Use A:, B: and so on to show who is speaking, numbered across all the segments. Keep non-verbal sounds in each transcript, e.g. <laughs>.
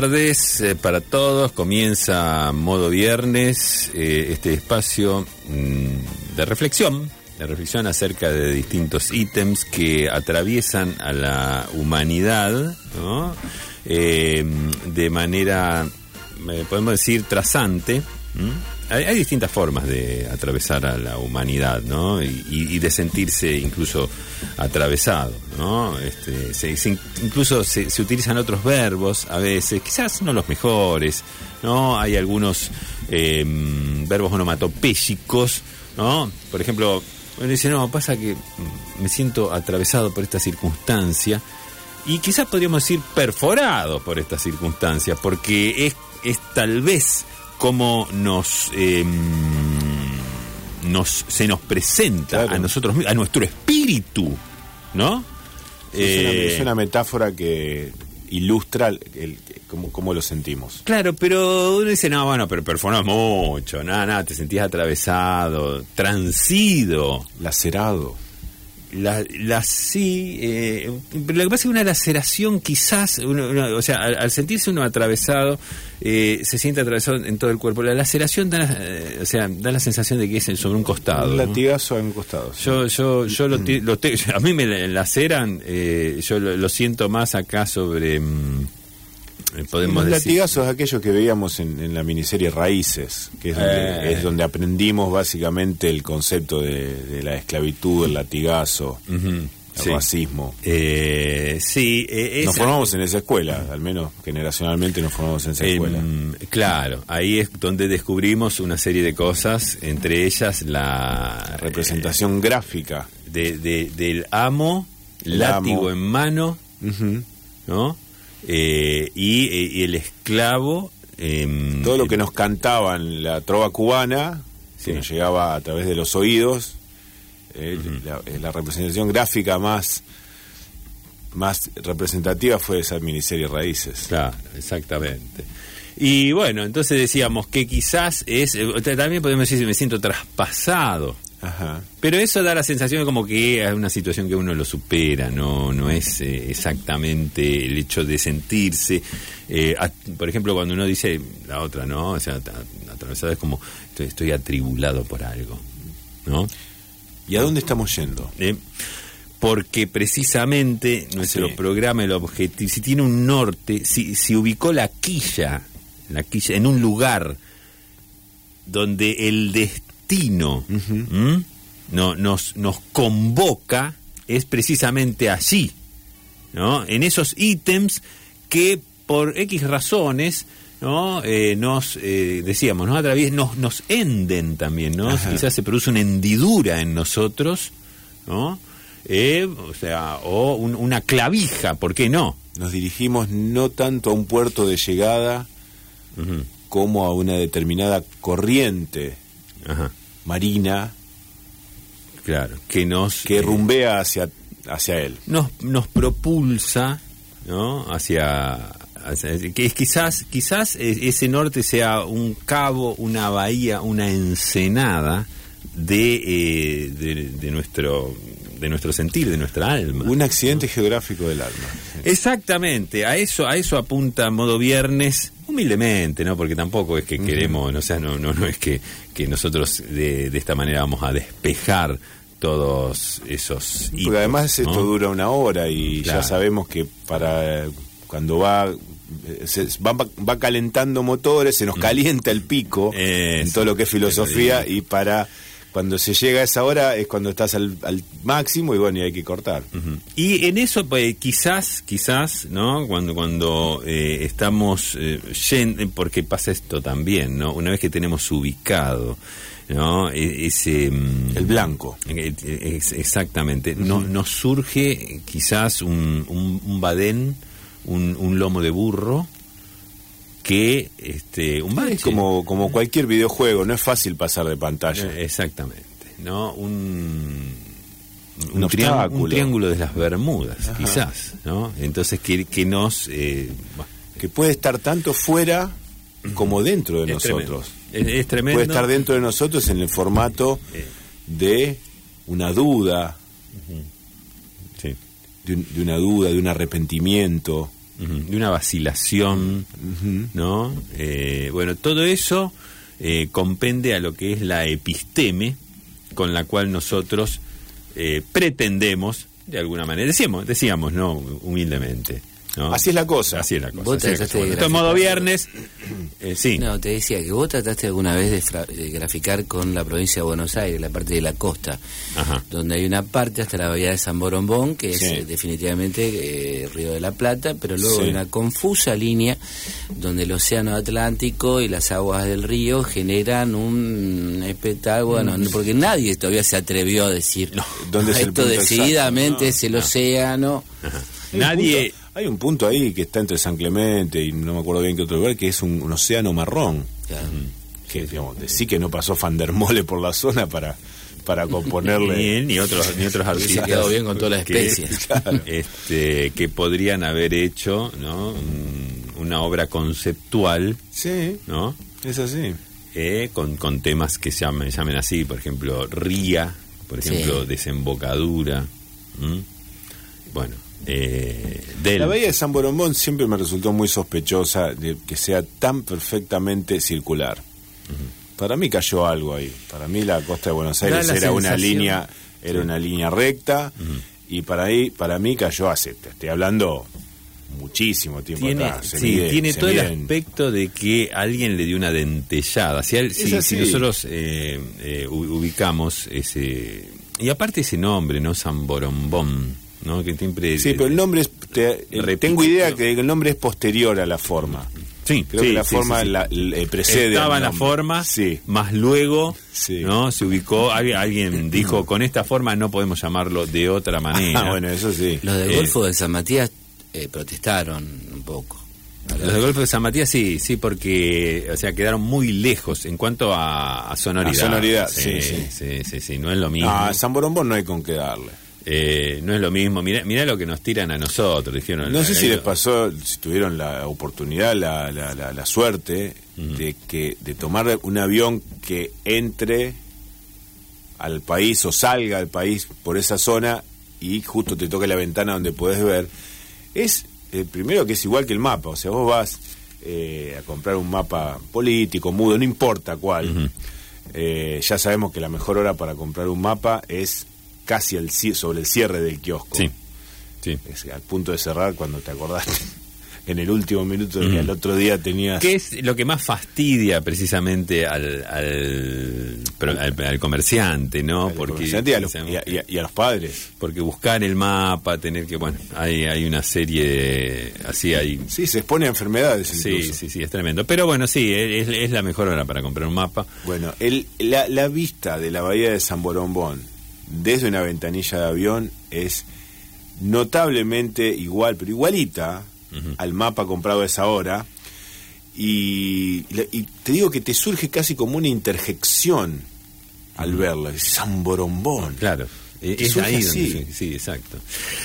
A: tardes eh, para todos. Comienza modo viernes eh, este espacio mm, de reflexión, de reflexión acerca de distintos ítems que atraviesan a la humanidad. Eh, de manera, podemos decir, trazante. Hay, distintas formas de atravesar a la humanidad, ¿no? Y, de sentirse incluso atravesado, ¿no? Este, se- se- incluso se, utilizan otros verbos a veces, quizás no los mejores, ¿no? Hay algunos eh, verbos onomatopéyicos, ¿no? Por ejemplo, uno dice, no, pasa que me siento atravesado por esta circunstancia y quizás podríamos decir perforado por esta circunstancia, porque es, es tal vez como nos, eh, nos se nos presenta
B: Claro.
A: a nosotros mismos, a nuestro espíritu, ¿no?
B: Es, una,
A: Eh,
B: es una metáfora que ilustra el, el- cómo, cómo lo sentimos.
A: Claro, pero uno dice, no, bueno, pero perforás mucho, nada, nada, te sentías atravesado, transido.
B: Lacerado.
A: La, la sí, eh, lo que pasa es que una laceración quizás, uno- uno- o sea, al, al sentirse uno atravesado, eh, se siente atravesado en todo el cuerpo. La laceración da, la- eh, o sea, da la sensación de que es sobre un costado.
B: Un
A: ¿no?
B: latigazo en un costado. sí.
A: Yo, yo, yo lo, ti- lo te- <laughs> a mí me la- laceran, eh, yo lo, lo siento más acá sobre, mm, podemos
B: Los
A: decir,
B: latigazos aquellos que veíamos en, en la miniserie Raíces, que es donde,
A: Eh.
B: es donde aprendimos básicamente el concepto de, de la esclavitud, el latigazo, el
A: sí.
B: racismo.
A: Eh, sí, eh,
B: Nos formamos en esa escuela, al menos generacionalmente nos formamos en esa
A: Em,
B: escuela.
A: claro, ahí es donde descubrimos una serie de cosas, entre ellas la
B: La representación gráfica.
A: de- de- del amo,
B: El
A: látigo
B: amo.
A: en mano. ¿no? Eh, y, eh, y el esclavo. em,
B: Todo lo que nos cantaban la trova cubana,
A: Sí.
B: que nos llegaba a través de los oídos, eh, la, eh, la representación gráfica más, más representativa fue esa miniserie Raíces.
A: Claro, exactamente. Y bueno, entonces decíamos que quizás es. eh, También podemos decir, me siento traspasado.
B: Ajá.
A: Pero eso da la sensación de como que es una situación que uno lo supera, no, no es eh, exactamente el hecho de sentirse. eh, por ejemplo, cuando uno dice la otra, ¿no? O sea, at- atravesado es como estoy, estoy atribulado por algo, ¿no?
B: ¿Y a dónde estamos yendo?
A: Eh, porque precisamente nuestro
B: Sí.
A: programa, el objetivo, si tiene un norte, si, si ubicó la quilla, la quilla en un lugar donde el destino no, nos, nos convoca, es precisamente allí, ¿no? En esos ítems que por X razones ¿no? Eh, nos eh, decíamos, ¿no? Atravies, nos, nos enden también, ¿no?
B: Ajá.
A: Quizás se produce una hendidura en nosotros, ¿no? Eh, o sea, o un- una clavija, ¿por qué no?
B: Nos dirigimos no tanto a un puerto de llegada como a una determinada corriente
A: Ajá,
B: marina
A: claro, que nos
B: que
A: eh,
B: rumbea hacia, hacia él.
A: nos, nos propulsa ¿no? hacia, hacia- que es quizás quizás ese norte sea un cabo una bahía una ensenada de, eh, de, de nuestro de nuestro sentir de nuestra alma
B: Un accidente geográfico del alma.
A: Exactamente, a eso, a eso apunta modo viernes, humildemente, ¿no? Porque tampoco es que queremos, o sea, no, no, no es que, que nosotros de, de esta manera vamos a despejar todos esos
B: Porque
A: hitos,
B: además
A: ¿no?
B: esto dura una hora y
A: Claro.
B: ya sabemos que para cuando va eh, se va, va calentando motores, se nos calienta el pico en
A: Mm.
B: Todo lo que es filosofía y para cuando se llega a esa hora es cuando estás al, al máximo y bueno, y hay que cortar.
A: Y en eso, pues, quizás, quizás, ¿no? Cuando, cuando eh, estamos eh, yen- porque pasa esto también, ¿no? Una vez que tenemos ubicado, ¿no? E- ese mm,
B: El blanco.
A: Eh, ex- Exactamente. no, nos surge quizás un, un, un badén, un, un lomo de burro, que este, un bache.
B: Es como, como cualquier videojuego, no es fácil pasar de pantalla.
A: Eh, Exactamente. ¿no? Un,
B: Un
A: un, trián-
B: obstáculo.
A: un triángulo de las Bermudas,
B: Ajá.
A: quizás. ¿no? Entonces, que, que nos. eh, bueno,
B: Que puede estar tanto fuera como dentro de
A: es tremendo.
B: nosotros.
A: Es, es tremendo.
B: Puede estar dentro de nosotros en el formato
A: Eh.
B: de una duda,
A: Sí.
B: de, un- de una duda, de un arrepentimiento,
A: de una vacilación, ¿no? Eh, bueno, todo eso eh, compende a lo que es la episteme con la cual nosotros eh, pretendemos, de alguna manera, decíamos, decíamos, ¿no? Humildemente. ¿No?
B: Así es la cosa.
A: Así es la cosa.
C: Vos
A: es la
C: trataste
A: cosa.
C: de
A: Esto es modo viernes. eh, sí.
C: No, te decía que vos trataste alguna vez de, fra- de graficar con la provincia de Buenos Aires, la parte de la costa,
A: Ajá.
C: donde hay una parte hasta la bahía de San Borombón, que
B: Sí.
C: es eh, definitivamente eh, Río de la Plata, pero luego
B: Sí.
C: hay una confusa línea donde el océano Atlántico y las aguas del río generan un espectáculo,
B: Mm.
C: no, porque nadie todavía se atrevió a decir,
B: ¿Dónde es el
C: esto
B: punto exacto?
C: decididamente
B: No,
C: es el
B: no.
C: océano.
A: Nadie.
B: Hay un punto ahí que está entre San Clemente y no me acuerdo bien qué otro lugar, que es un, un océano marrón.
C: Claro.
B: Que, digamos, sí que no pasó Fandermole por la zona para, para
A: Ni
B: componerle.
A: él ni otros ni otros <laughs> artistas
C: quedado bien con todas las
A: que-
C: especies. <laughs>
A: este que podrían haber hecho no Un- una obra conceptual
B: Sí,
A: no
B: es así.
A: Eh, con, con temas que se llamen, llamen así por ejemplo ría por
C: Sí.
A: ejemplo desembocadura ¿m? bueno eh, del
B: La bahía de San Borombón siempre me resultó muy sospechosa de que sea tan perfectamente circular. Para mí cayó algo ahí. Para mí la costa de Buenos Aires era una línea, era una línea recta y para ahí, para mí cayó hace, te estoy hablando muchísimo tiempo
A: tiene,
B: atrás. Se
A: sí,
B: mide-
A: tiene
B: se
A: todo el aspecto de que alguien le dio una dentellada. Si, al- si-
B: Es
A: si
B: así.
A: nosotros eh, eh, ubicamos ese... Y aparte ese nombre, ¿no? San Borombón, ¿no? Que siempre...
B: Sí, pero el nombre es, te- eh, tengo idea que el nombre es posterior a la forma.
A: Sí,
B: Creo
A: sí,
B: que la
A: sí,
B: forma
A: sí, sí.
B: la- le precede.
A: Estaba la forma,
B: Sí.
A: más luego,
B: Sí.
A: ¿no? Se ubicó, alguien, alguien <clears throat> dijo, con esta forma no podemos llamarlo de otra <laughs> manera.
B: Ah, bueno, eso sí.
C: Los del
A: Eh,
C: Golfo de San Matías eh, protestaron un poco.
A: Los del Golfo de San Matías sí, sí, porque, o sea, quedaron muy lejos en cuanto a, a sonoridad.
B: A sonoridad,
A: sí,
B: sí,
A: sí, sí, sí, no es lo mismo.
B: Ah, San Borombón no hay con qué darle.
A: Eh, no es lo mismo. Mirá, mirá lo que nos tiran a nosotros, dijeron.
B: No sé si les pasó, si tuvieron la oportunidad, la, la, la, la suerte de que de tomar un avión que entre al país o salga al país por esa zona y justo te toca la ventana donde puedes ver. Es eh, primero que es igual que el mapa, o sea, vos vas eh, a comprar un mapa político, mudo, no importa cuál. Eh, ya sabemos que la mejor hora para comprar un mapa es casi al sobre el cierre del kiosco
A: Sí, sí.
B: es al punto de cerrar cuando te acordaste <laughs> en el último minuto de que
A: Ujú.
B: al otro día tenías
A: ¿Qué es lo que más fastidia precisamente al, al, pero al- al comerciante, no?
B: al comerciante y a, los, y a- y a- y a los padres.
A: porque buscar el mapa, tener que, bueno, hay, hay una serie de, así hay,
B: Sí, se expone a enfermedades
A: sí,
B: incluso.
A: sí, sí, es tremendo. Pero bueno, sí, es, es la mejor hora para comprar un mapa.
B: Bueno, el, la, la vista de la bahía de San Borombón desde una ventanilla de avión es notablemente igual, pero igualita al mapa comprado a esa hora. Y, y te digo que te surge casi como una interjección al verla. Decís, San Borombón.
A: Claro. Eh, Es ahí
B: así.
A: donde, sí, exacto.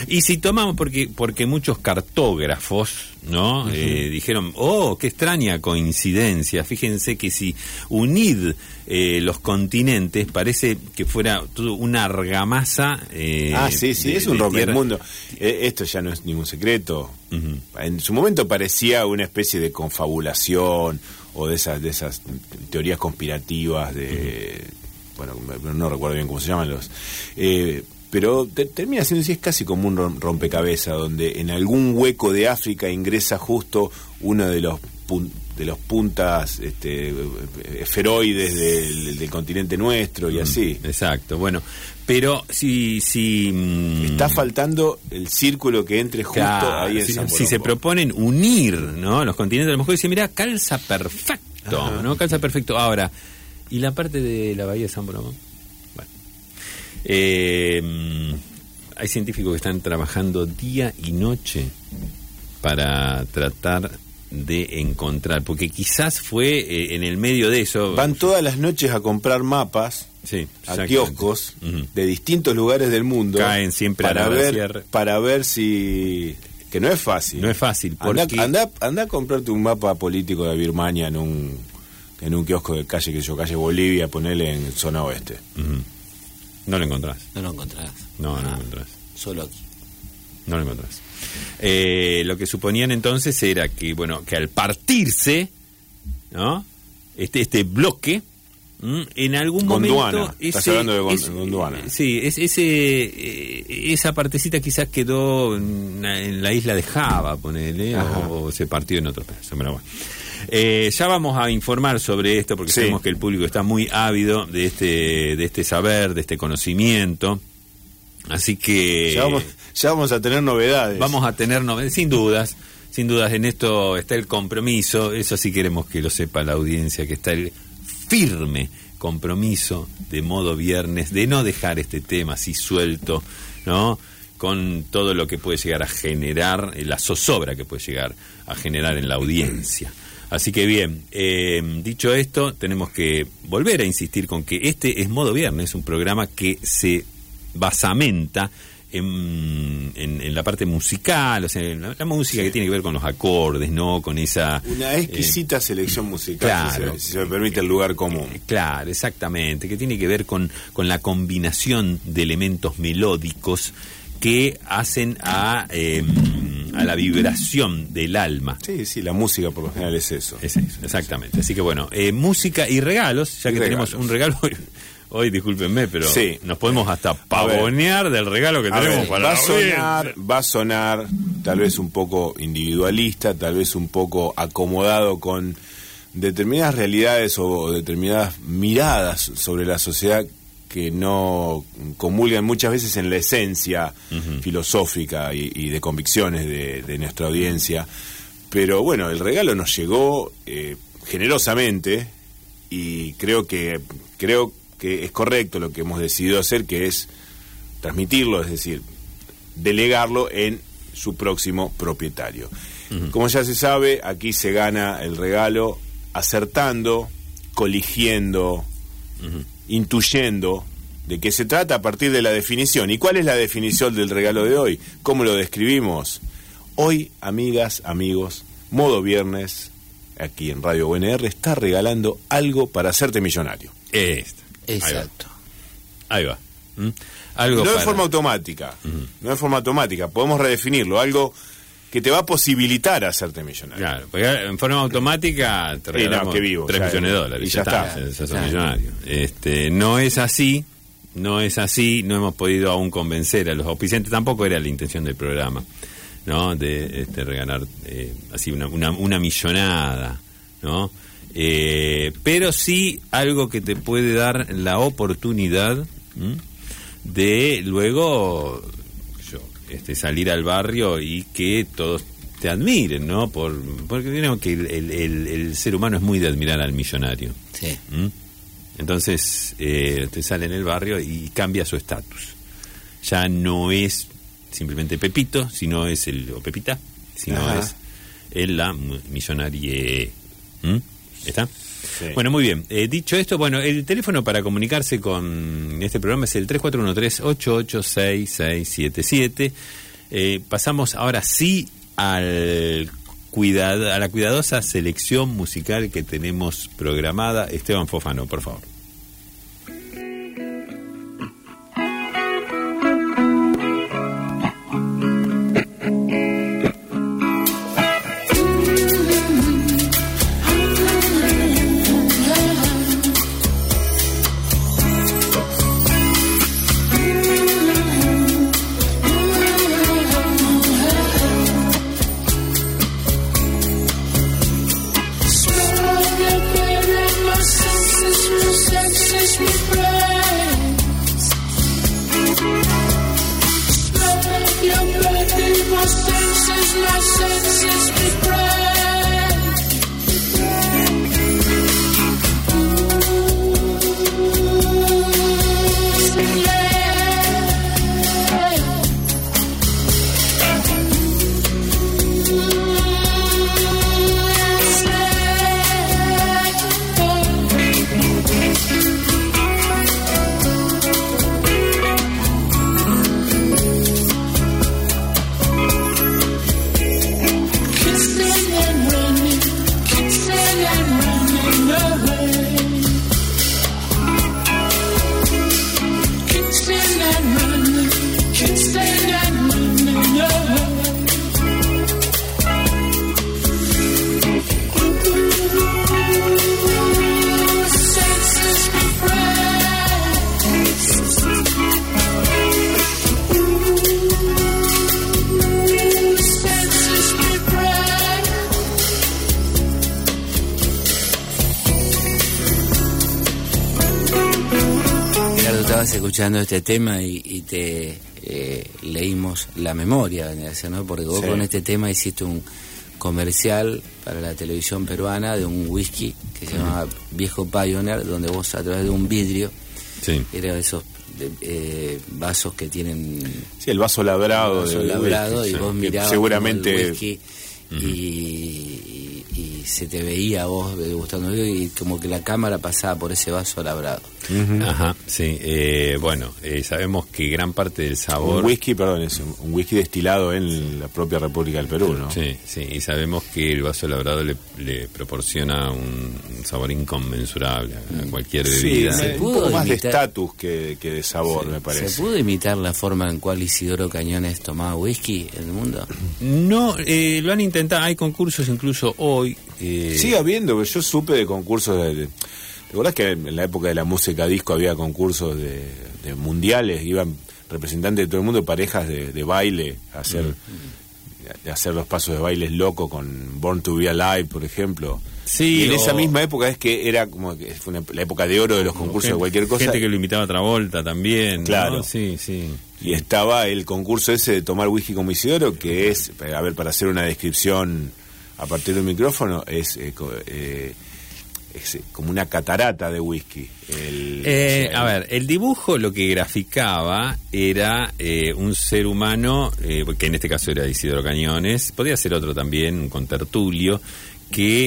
A: Y si tomamos, porque porque muchos cartógrafos, ¿no? Eh, dijeron, oh, qué extraña coincidencia. Fíjense que si unid eh, los continentes, parece que fuera todo una argamasa. eh,
B: ah, sí, sí,
A: de-
B: es un
A: de tierra.
B: rompemundo. Eh, esto ya no es ningún secreto. En su momento parecía una especie de confabulación o de esas, de esas teorías conspirativas de... Bueno, no recuerdo bien cómo se llaman los... eh, pero te- termina siendo así, es casi como un rom- rompecabezas, donde en algún hueco de África ingresa justo uno de los pun- de los puntas este, esferoides del, del continente nuestro y así.
A: Exacto, bueno, pero si... si mm,
B: Está faltando el círculo que entre justo
A: Claro,
B: ahí en
A: si,
B: San
A: si se proponen unir ¿no? los continentes, a lo mejor dicen, mira, calza perfecto,
B: Ajá.
A: ¿no? Calza perfecto. Ahora, ¿y la parte de la bahía de San Boromón? Bueno. Eh, hay científicos que están trabajando día y noche para tratar de encontrar, porque quizás fue eh, en el medio de eso...
B: Van todas las noches a comprar mapas
A: sí,
B: a kioscos de distintos lugares del mundo
A: Caen siempre a
B: para
A: la
B: ver para ver si que no es fácil
A: No es fácil,
B: anda,
A: porque...
B: anda, anda a comprarte un mapa político de Birmania en un en un kiosco de calle que yo calle Bolivia ponele en zona oeste.
A: No lo encontrás.
C: No lo encontrás.
A: No, no lo
C: Ah,
A: encontrás.
C: Solo aquí.
A: No lo encontrás. Eh, lo que suponían entonces era que, bueno, que al partirse, ¿no? Este, este bloque, ¿m? en algún
B: Gondwana,
A: momento...
B: estás hablando de Gon- Gondwana.
A: Sí, es, ese, eh, esa partecita quizás quedó en, en la isla de Java, ponele, o se partió en otro pedazo, pero bueno. Eh, ya vamos a informar sobre esto porque
B: Sí.
A: sabemos que el público está muy ávido de este, de este saber, de este conocimiento. Así que
B: Ya vamos, ya vamos a tener novedades.
A: vamos a tener novedades, sin dudas, sin dudas en esto está el compromiso, eso sí queremos que lo sepa la audiencia, que está el firme compromiso de modo viernes de no dejar este tema así suelto, ¿no? Con todo lo que puede llegar a generar, la zozobra que puede llegar a generar en la audiencia. Así que bien, eh, dicho esto, tenemos que volver a insistir con que este es Modo Viernes, un programa que se basamenta en, en- en la parte musical, o sea, en la, la música que tiene que ver con los acordes, ¿no? Con esa...
B: Una exquisita selección musical, si
A: claro.
B: se- si, se me permite el lugar común.
A: Eh, Claro, exactamente, que tiene que ver con, con la combinación de elementos melódicos que hacen a, eh, a la vibración del alma.
B: Sí, sí, la música por lo general es eso.
A: Es eso, exactamente. Así que bueno, eh, música y regalos, ya
B: Y
A: que
B: regalos.
A: tenemos un regalo hoy, hoy, discúlpenme, pero
B: Sí.
A: nos podemos hasta pavonear del regalo que
B: A
A: tenemos
B: ver,
A: para
B: va a sonar, va a sonar tal vez un poco individualista, tal vez un poco acomodado con determinadas realidades o determinadas miradas sobre la sociedad que no comulgan muchas veces en la esencia filosófica y, y de convicciones de, de nuestra audiencia. Pero bueno, el regalo nos llegó eh, generosamente y creo que creo que es correcto lo que hemos decidido hacer, que es transmitirlo, es decir, delegarlo en su próximo propietario. Como ya se sabe, aquí se gana el regalo acertando, coligiendo, intuyendo de qué se trata a partir de la definición. ¿Y cuál es la definición del regalo de hoy? ¿Cómo lo describimos? Hoy, amigas, amigos, modo viernes, aquí en Radio UNR, está regalando algo para hacerte millonario.
A: Ahí va.
C: Exacto.
A: Ahí va. ¿Mm? Algo
B: no de
A: para-
B: forma automática, no de forma automática, podemos redefinirlo, algo que te va a posibilitar hacerte millonario.
A: Claro, porque en forma automática te
B: no,
A: regalamos
B: que vivo,
A: 3
B: ya,
A: millones de dólares
B: y ya está.
C: Claro.
A: millonario. Este, no es así, no es así, no hemos podido aún convencer a los auspiciantes, tampoco era la intención del programa, ¿no? De este, regalar eh, así una, una, una millonada, ¿no? Eh, pero sí algo que te puede dar la oportunidad ¿m? de luego este, salir al barrio y que todos te admiren, ¿no? Por, porque creo que el, el- el- el ser humano es muy de admirar al millonario.
C: Sí.
A: ¿m? Entonces eh, te sale en el barrio y cambia su estatus. Ya no es simplemente Pepito, sino es el o Pepita, sino
B: Ajá.
A: es el la mu- millonarie. ¿m? ¿Está? Bueno, muy bien. Eh, dicho esto, bueno, el teléfono para comunicarse con este programa es el 3413-886677. Eh, pasamos ahora sí al a la cuidadosa selección musical que tenemos programada. Esteban Fofano, por favor.
C: Estabas escuchando este tema y, y te eh, leímos la memoria, ¿no? Porque vos
B: Sí.
C: con este tema hiciste un comercial para la televisión peruana de un whisky que se llamaba Viejo Pioneer, donde vos a través de un vidrio,
A: Sí.
C: era esos de- eh, vasos que tienen
B: Sí, el vaso labrado.
C: vaso
B: de
C: labrado
B: whisky,
C: y
B: sí,
C: vos mirabas
B: seguramente
C: el whisky y se te veía a vos degustando y como que la cámara pasaba por ese vaso labrado.
A: Ajá, sí. eh, bueno, eh, sabemos que gran parte del sabor...
B: un whisky, perdón, es un, un whisky destilado en la propia República del Perú, ¿no?
A: Sí, sí, y sabemos que el vaso labrado le, le proporciona un, sabor inconmensurable a cualquier
B: Sí,
A: bebida.
C: Se
B: un poco más de estatus que, que de sabor, me parece.
C: ¿Se pudo imitar la forma en cual Isidoro Cañones tomaba whisky en el mundo?
A: No, eh, lo han intentado, hay concursos incluso hoy. Eh,
B: Sigue habiendo, yo supe de concursos de... ¿Te acordás que en la época de la música disco había concursos de, de mundiales? Iban representantes de todo el mundo, parejas de, de baile, a hacer, a hacer los pasos de bailes locos con Born to Be Alive, por ejemplo.
A: Sí,
B: y en
A: o-
B: esa misma época es que era como que fue una- la época de oro de los concursos
A: gente,
B: de cualquier cosa.
A: Gente que lo invitaba a Travolta también. ¿no?
B: Claro.
A: Sí, sí.
B: Y estaba el concurso ese de tomar whisky como Isidoro, que es, a ver, para hacer una descripción a partir de un micrófono, es, eh, eh, es, eh, como una catarata de whisky. El-
A: Eh, a ver, el dibujo lo que graficaba era eh, un ser humano, que en este caso era Isidoro Cañones, podría ser otro también, un contertulio, que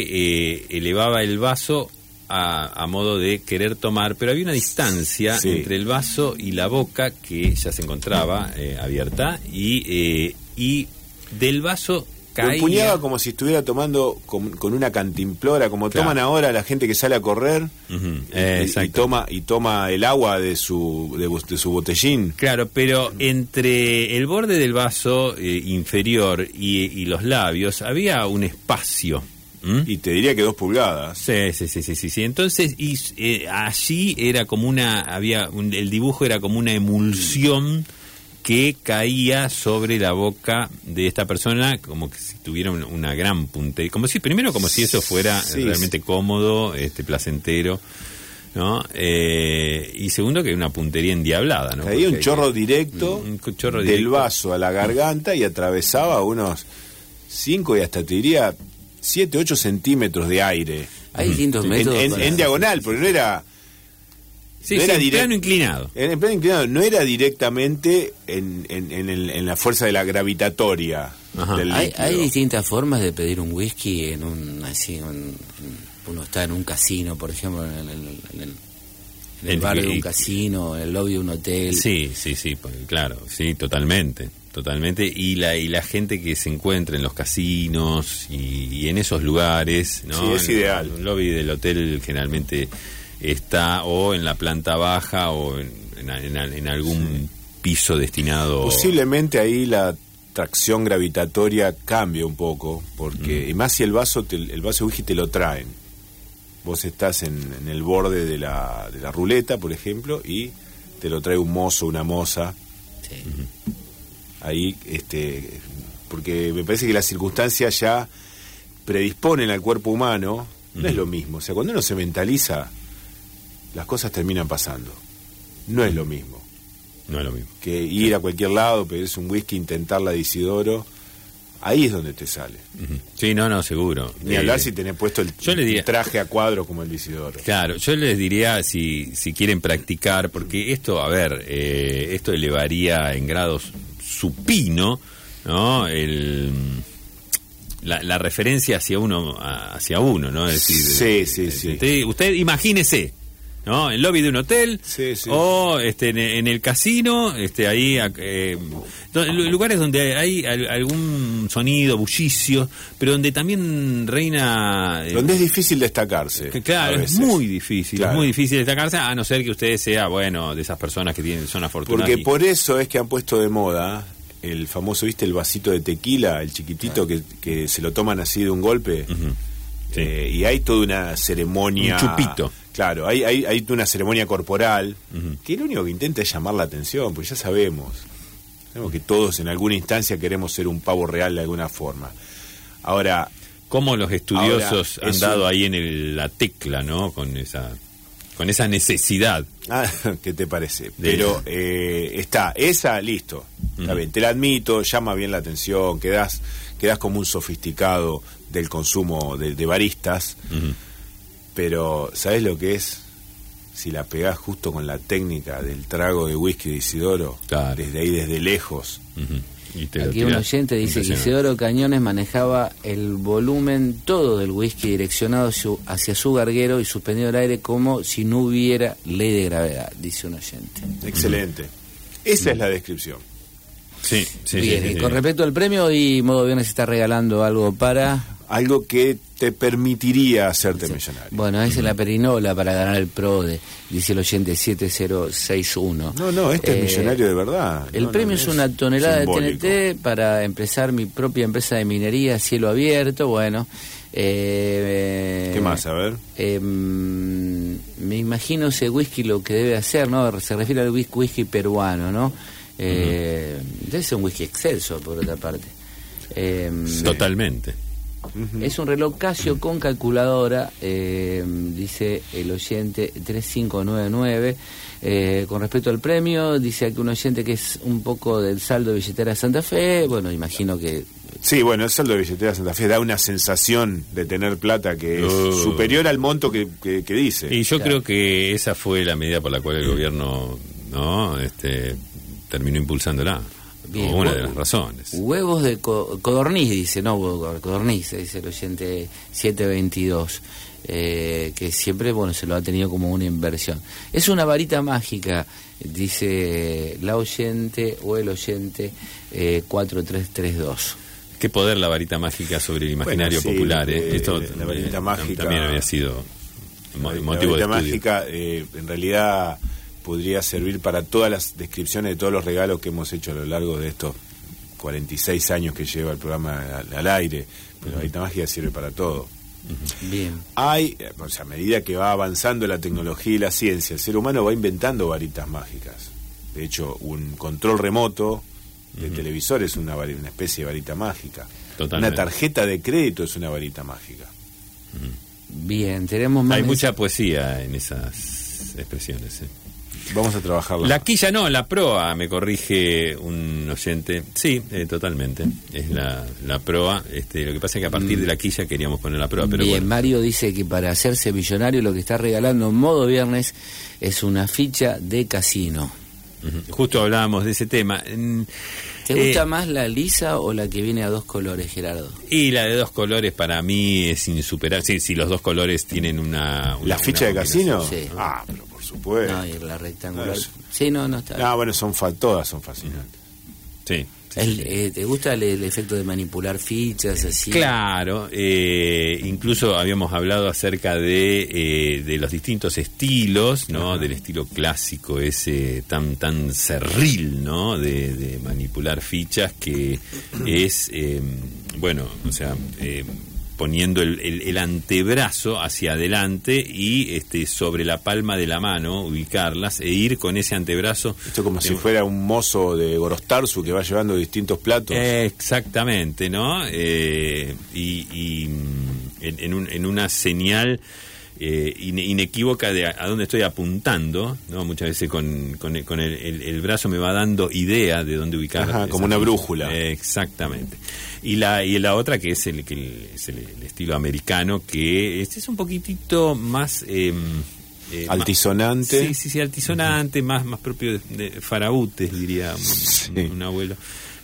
A: eh, elevaba el vaso a, a modo de querer tomar, pero había una distancia
B: Sí.
A: entre el vaso y la boca que ya se encontraba eh, abierta y, eh, y del vaso
B: Lo empuñaba como si estuviera tomando con, con una cantimplora, como
A: Claro.
B: toman ahora la gente que sale a correr
A: eh,
B: y, toma y toma el agua de su de, su botellín.
A: Claro, pero entre el borde del vaso eh, inferior y, y los labios había un espacio.
B: Y te diría que dos pulgadas.
A: Sí, sí, sí, sí, sí, sí. Entonces, y, eh, allí era como una, había, un- el dibujo era como una emulsión que caía sobre la boca de esta persona, como que si tuviera una, una gran puntería, como si, primero como si eso fuera
B: Sí,
A: realmente cómodo, este, placentero, ¿no? Eh, y segundo que una puntería endiablada, ¿no?
B: Caía un chorro directo,
A: un chorro
B: del
A: directo.
B: vaso a la garganta y atravesaba unos 5 y hasta te diría 7, 8 centímetros de aire.
C: Hay distintos
B: En,
C: métodos.
B: en-
C: para-
B: en diagonal, porque no era.
A: Sí,
B: no
A: sí,
B: era
A: en plano inclinado.
B: En el plano inclinado, no era directamente en, en- en el- en la fuerza de la gravitatoria
A: Ajá.
B: del
C: Hay, hay distintas formas de pedir un whisky en un así un- uno está en un casino por ejemplo en el, en el- en el- en el
A: En-
C: bar de un casino en el lobby de un hotel
A: Sí, sí, sí, pues, claro, sí, totalmente, totalmente. Y la y la gente que se encuentra en los casinos y, y en esos lugares, ¿no?
B: Sí, es
A: En
B: ideal.
A: El lobby del hotel generalmente está o en la planta baja o en, en- algún piso destinado.
B: Posiblemente ahí la tracción gravitatoria cambie un poco, porque
A: Mm.
B: y más si el vaso te- el vaso te lo traen. Vos estás en, en el borde de la, de la ruleta, por ejemplo, y te lo trae un mozo, una moza,
C: Sí.
B: ahí, este, porque me parece que las circunstancias ya predisponen al cuerpo humano, no es lo mismo. O sea, cuando uno se mentaliza, las cosas terminan pasando. No es lo mismo
A: No es lo mismo.
B: que ir a cualquier lado, pedirse un whisky, intentar la de Isidoro. Ahí es donde te sale.
A: Ujú. Sí, no, no, seguro.
B: Ni
A: Eh,
B: hablar si tenés puesto el,
A: yo le diría-
B: el traje a cuadro como el de Isidoro.
A: Claro, yo les diría si, si quieren practicar, porque esto, a ver, eh, esto elevaría en grados supino, ¿no? El, la, la referencia hacia uno, hacia uno, ¿no? Es decir,
B: Sí, sí,
A: eh,
B: sí.
A: Usted, usted imagínese, ¿no? En el lobby de un hotel
B: Sí, sí.
A: o este, en, en el casino, este, ahí, eh, lugares donde hay al- algún sonido, bullicio, pero donde también reina... eh,
B: Donde es difícil destacarse.
A: que claro, es muy difícil,
B: Claro.
A: es muy difícil destacarse, a no ser que usted sea, bueno, de esas personas que tienen, son afortunadas.
B: Porque
A: y-
B: por eso es que han puesto de moda el famoso, ¿viste? El vasito de tequila, el chiquitito que, que se lo toman así de un golpe.
A: Sí.
B: Eh, y hay toda una ceremonia.
A: Un chupito.
B: Claro, hay, hay, hay una ceremonia corporal que lo único que intenta es llamar la atención, pues ya sabemos. Sabemos que todos en alguna instancia queremos ser un pavo real de alguna forma. Ahora,
A: Cómo los estudiosos han dado
B: un-
A: ahí en el- la tecla, ¿no? Con esa... con esa necesidad.
B: Ah, <laughs> ¿qué te parece? Pero eh, está, esa, listo. Está bien, te la admito, llama bien la atención, quedas, quedas como un sofisticado del consumo de, de baristas. Pero, ¿sabes lo que es? Si la pegás justo con la técnica del trago de whisky de Isidoro,
A: Claro.
B: desde ahí, desde lejos.
A: Y te
C: Aquí un oyente dice que. Isidoro Cañones manejaba el volumen todo del whisky direccionado su- hacia su garguero y suspendido el aire como si no hubiera ley de gravedad, dice un oyente.
B: Excelente. Esa es la descripción.
A: Sí, sí,
C: Bien,
A: sí, sí,
C: y
A: sí.
C: con respecto al premio, y Modo Viernes está regalando algo para...
B: Algo que te permitiría hacerte millonario.
C: Bueno, es la perinola para ganar el PRODE, dice el oyente 7061.
B: No, no, este
C: Eh,
B: es millonario de verdad.
C: El
B: No,
C: premio
B: no,
C: es una tonelada
B: simbólico.
C: de TNT para empezar mi propia empresa de minería cielo abierto. Bueno, eh,
B: ¿Qué más? A ver.
C: eh, me imagino ese whisky lo que debe hacer, ¿no? Se refiere al whisky, whisky peruano, ¿no? Eh, Debe ser un whisky excelso, por otra parte. Eh,
A: Totalmente.
C: Es un reloj Casio con calculadora, eh, dice el oyente 3599. Eh, con respecto al premio, dice aquí un oyente que es un poco del saldo de billetera de Santa Fe. Bueno, imagino que
B: Sí, bueno, el saldo de billetera de Santa Fe da una sensación de tener plata que es
A: Oh.
B: superior al monto que, que- que dice.
A: Y yo
C: Claro.
A: creo que esa fue la medida por la cual el gobierno no este terminó impulsándola.
C: Bien,
A: o una de las razones.
C: huevos de co- codorniz, dice, no, codorniz, dice el oyente 722. eh, que siempre bueno se lo ha tenido como una inversión. Es una varita mágica, dice la oyente o el oyente eh, 4332.
A: Qué poder la varita mágica sobre el imaginario
B: Bueno, sí,
A: popular. ¿eh?
B: eh,
A: Esto
B: la varita
A: eh,
B: mágica-
A: también había sido mo-
B: La
A: motivo de
B: varita
A: estudio.
B: mágica eh, en realidad podría servir para todas las descripciones de todos los regalos que hemos hecho a lo largo de estos 46 años que lleva el programa al, al aire. Pero la varita mágica sirve para todo.
C: Bien.
B: Hay, eh, o sea, a medida que va avanzando la tecnología y la ciencia, el ser humano va inventando varitas mágicas. De hecho, un control remoto de televisor es una, una especie de varita mágica.
A: Totalmente.
B: Una tarjeta de crédito es una varita mágica.
C: Bien, tenemos más
A: Hay mucha poesía en esas expresiones. ¿eh?
B: Vamos a trabajarla.
A: La quilla no, la proa, me corrige un oyente. Sí, eh, totalmente. Es la, la proa. Este, lo que pasa es que a partir de la quilla queríamos poner la proa, pero
C: Bien,
A: bueno.
C: Mario dice que para hacerse millonario lo que está regalando en modo viernes es una ficha de casino.
A: Justo hablábamos de ese tema. Mm,
C: ¿Te
A: eh,
C: gusta más la lisa o la que viene a dos colores, Gerardo?
A: Y la de dos colores para mí es insuperable. Sí, si los dos colores tienen una. una-
B: ¿La ficha
A: una
B: de casino?
C: Sí.
B: Ah, pero supuesto.
C: No, y la rectangular.
B: No,
C: Sí, no, no está.
B: Ah, bueno, son fa- todas son fascinantes.
A: Sí. sí,
C: El-
A: sí.
C: eh, ¿Te gusta el, el efecto de manipular fichas así?
A: Claro, eh, incluso habíamos hablado acerca de, eh, de los distintos estilos, ¿no? Del estilo clásico, ese tan tan cerril, ¿no? De, de manipular fichas que es, eh, bueno, o sea, eh, poniendo el, el- el antebrazo hacia adelante y este sobre la palma de la mano ubicarlas e ir con ese antebrazo.
B: Esto como si fuera un mozo de Gorostarzu que va llevando distintos platos.
A: Exactamente, ¿no? Eh, y y, mm, en, en un- en una señal eh, ine- inequívoca de a, dónde estoy apuntando, ¿no? Muchas veces con, con, el, con el- el- el brazo me va dando idea de dónde ubicar.
B: Ajá, como una brújula.
A: Exactamente. Y la, y la otra que es el, que el- es el, estilo americano, que este es un poquitito más... eh, eh, más-
B: Altisonante.
A: Sí, sí, sí, altisonante, más, más propio de, de farautes, diría un abuelo.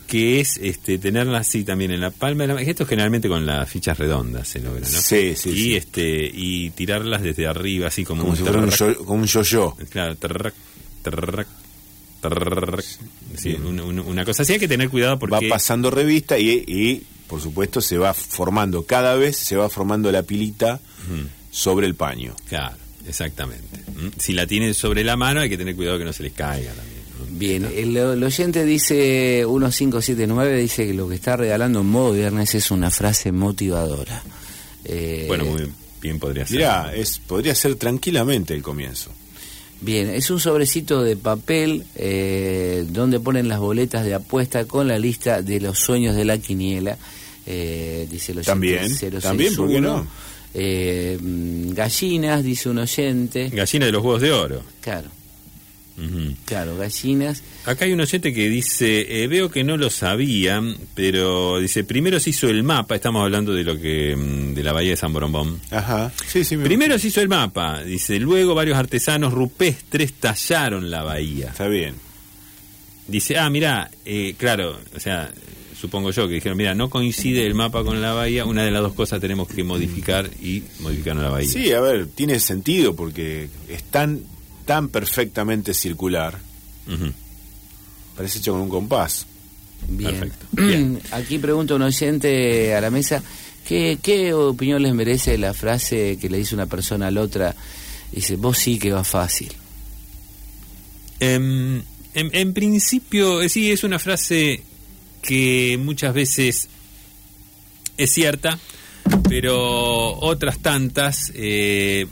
A: Que es este tenerla así también en la palma de la mano. Esto generalmente con las fichas redondas se logra, ¿no?
B: Sí, sí,
A: Y,
B: sí.
A: este, y tirarlas desde arriba, así como,
B: como
A: un
B: si fuera un
A: tarrac.
B: yo- como un yo-yo.
A: Claro. Sí, un- un- una cosa así hay que tener cuidado porque...
B: Va pasando revista y, y, por supuesto, se va formando, cada vez se va formando la pilita sobre el paño.
A: Claro, exactamente. ¿Mm? Si la tienen sobre la mano hay que tener cuidado que no se les caiga también.
C: Bien, el, el oyente dice 1579, dice que lo que está regalando en modo viernes es una frase motivadora. Eh,
A: Bueno, muy bien podría ser.
B: Mirá, es, podría ser tranquilamente el comienzo.
C: Bien, es un sobrecito de papel eh, donde ponen las boletas de apuesta con la lista de los sueños de la quiniela. Eh, dice el oyente
B: También,
C: 061.
B: también, ¿por qué no?
C: Eh, mm, gallinas, dice un oyente.
A: Gallina de los huevos de oro.
C: Claro, Claro, gallinas.
A: Acá hay un oyente que dice, eh, veo que no lo sabía, pero dice, primero se hizo el mapa, estamos hablando de lo que mm, de la bahía de San Borombón.
B: Ajá. Sí, sí. me-
A: Primero se hizo el mapa, dice, luego varios artesanos rupestres tallaron la bahía.
B: Está bien.
A: Dice, ah, mira, claro, o sea, supongo yo que dijeron, mira, no coincide el mapa con la bahía, una de las dos cosas tenemos que modificar y modificaron la bahía.
B: Sí, a ver, tiene sentido porque es tan, perfectamente circular. Parece hecho con un compás.
C: Bien.
A: Perfecto. <clears throat> Bien.
C: Aquí pregunta un oyente a la mesa, ¿qué, ¿qué opinión les merece la frase que le dice una persona a la otra? Dice, vos sí que va fácil.
A: Em, en, en principio, eh, sí, es una frase que muchas veces es cierta, pero otras tantas eh,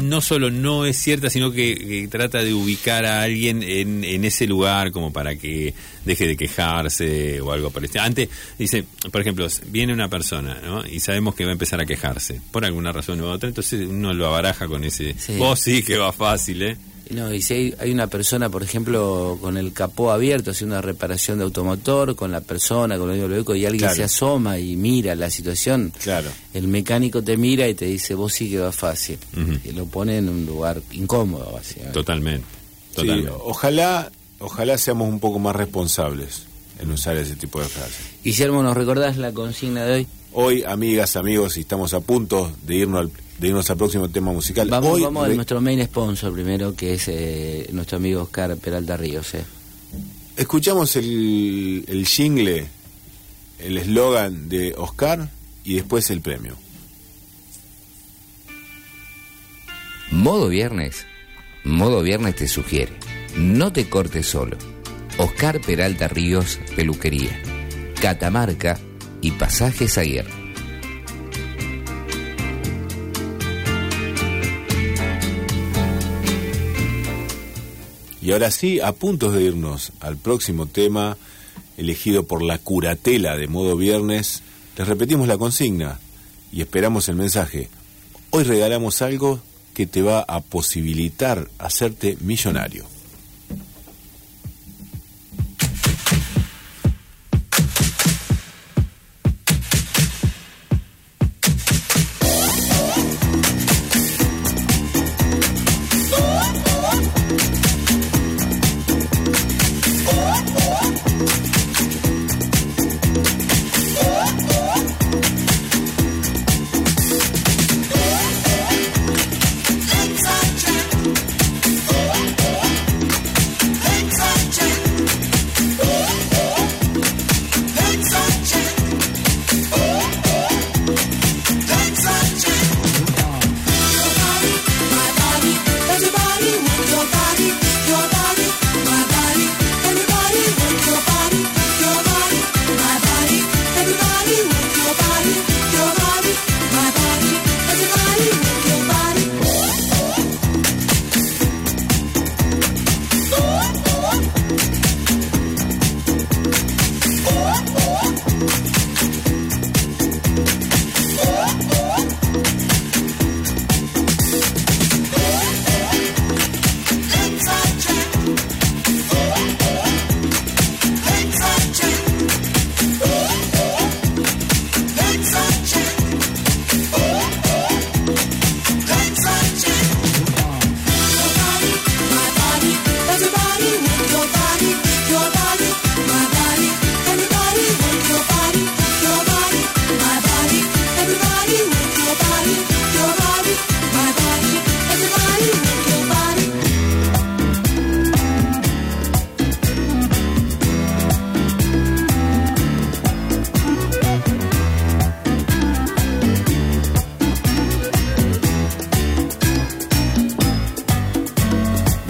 A: no solo no es cierta, sino que, que trata de ubicar a alguien en, en ese lugar como para que deje de quejarse o algo parecido. Antes, dice, por ejemplo, viene una persona ¿no? y sabemos que va a empezar a quejarse por alguna razón u otra, entonces uno lo abaraja con ese,
C: Sí.
A: vos sí que va fácil, ¿eh?
C: No, y si hay, hay una persona, por ejemplo, con el capó abierto, haciendo una reparación de automotor, con la persona, con el vehículo, y alguien
B: Claro.
C: se asoma y mira la situación,
B: Claro.
C: el mecánico te mira y te dice, vos sí que va fácil. Y lo pone en un lugar incómodo, básicamente.
A: Totalmente.
B: Sí,
A: Totalmente.
B: ojalá, ojalá seamos un poco más responsables en usar ese tipo de frases.
C: Guillermo, ¿nos recordás la consigna de hoy?
B: Hoy, amigas, amigos, y estamos a punto de irnos al, de irnos al próximo tema musical.
C: Vamos,
B: Hoy
C: vamos a nuestro main sponsor primero, que es eh, nuestro amigo Oscar Peralta Ríos. eh.
B: escuchamos el, el jingle, el eslogan de Oscar y después el premio.
D: Modo Viernes. Modo Viernes te sugiere. No te cortes solo. Oscar Peralta Ríos, Peluquería. Catamarca y Pasajes Aguirre.
B: Y ahora sí, a punto de irnos al próximo tema, elegido por la curatela de modo viernes, les repetimos la consigna y esperamos el mensaje. Hoy regalamos algo que te va a posibilitar hacerte millonario.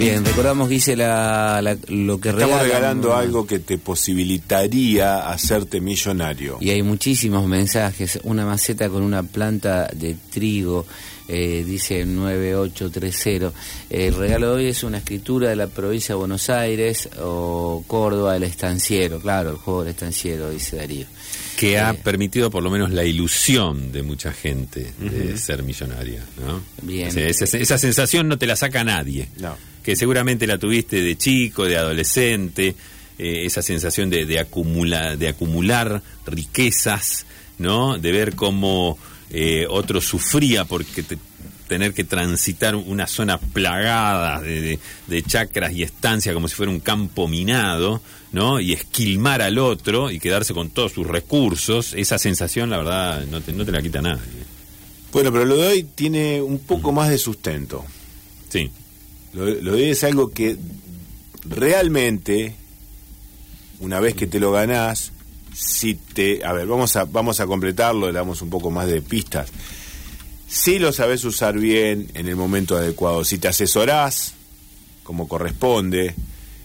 C: Bien, recordamos que hice la, la- lo que
B: Estamos
C: regalan.
B: regalando algo que te posibilitaría hacerte millonario.
C: Y hay muchísimos mensajes. Una maceta con una planta de trigo, eh, dice 9830. El regalo de hoy es una escritura de la provincia de Buenos Aires o Córdoba, el estanciero. Claro, el juego del estanciero, dice Darío.
A: Que ha
C: Eh,
A: permitido por lo menos la ilusión de mucha gente de ser millonaria, ¿no?
C: Bien.
A: O sea, esa, esa sensación no te la saca nadie.
B: No.
A: Que seguramente la tuviste de chico, de adolescente, eh, esa sensación de, de, acumula- de acumular riquezas, ¿no? De ver cómo eh, otro sufría porque te- tener que transitar una zona plagada de, de- de chacras y estancias como si fuera un campo minado, ¿no? Y esquilmar al otro y quedarse con todos sus recursos, esa sensación, la verdad, no te, no te la quita nadie.
B: Bueno, pero lo de hoy tiene un poco más de sustento.
A: Sí.
B: Lo, lo de es algo que realmente, una vez que te lo ganás, si te... A ver, vamos a, vamos a completarlo, le damos un poco más de pistas. Si lo sabes usar bien en el momento adecuado, si te asesorás como corresponde,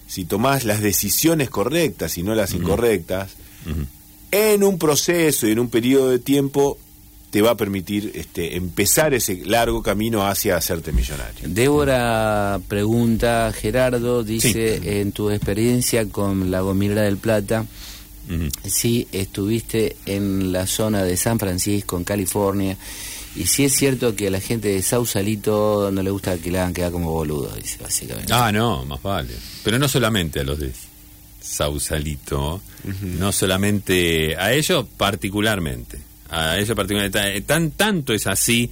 B: si tomás las decisiones correctas y no las incorrectas, en un proceso y en un periodo de tiempo te va a permitir este, empezar ese largo camino hacia hacerte millonario.
C: Débora pregunta, Gerardo, dice, en tu experiencia con la Gomera del Plata, si estuviste en la zona de San Francisco, en California, y si es cierto que a la gente de Sausalito no le gusta que le hagan quedar como boludo, dice, básicamente.
A: Ah, no, más vale. Pero no solamente a los de Sausalito, no solamente a ellos particularmente. A ellos particularmente. Tan, tanto es así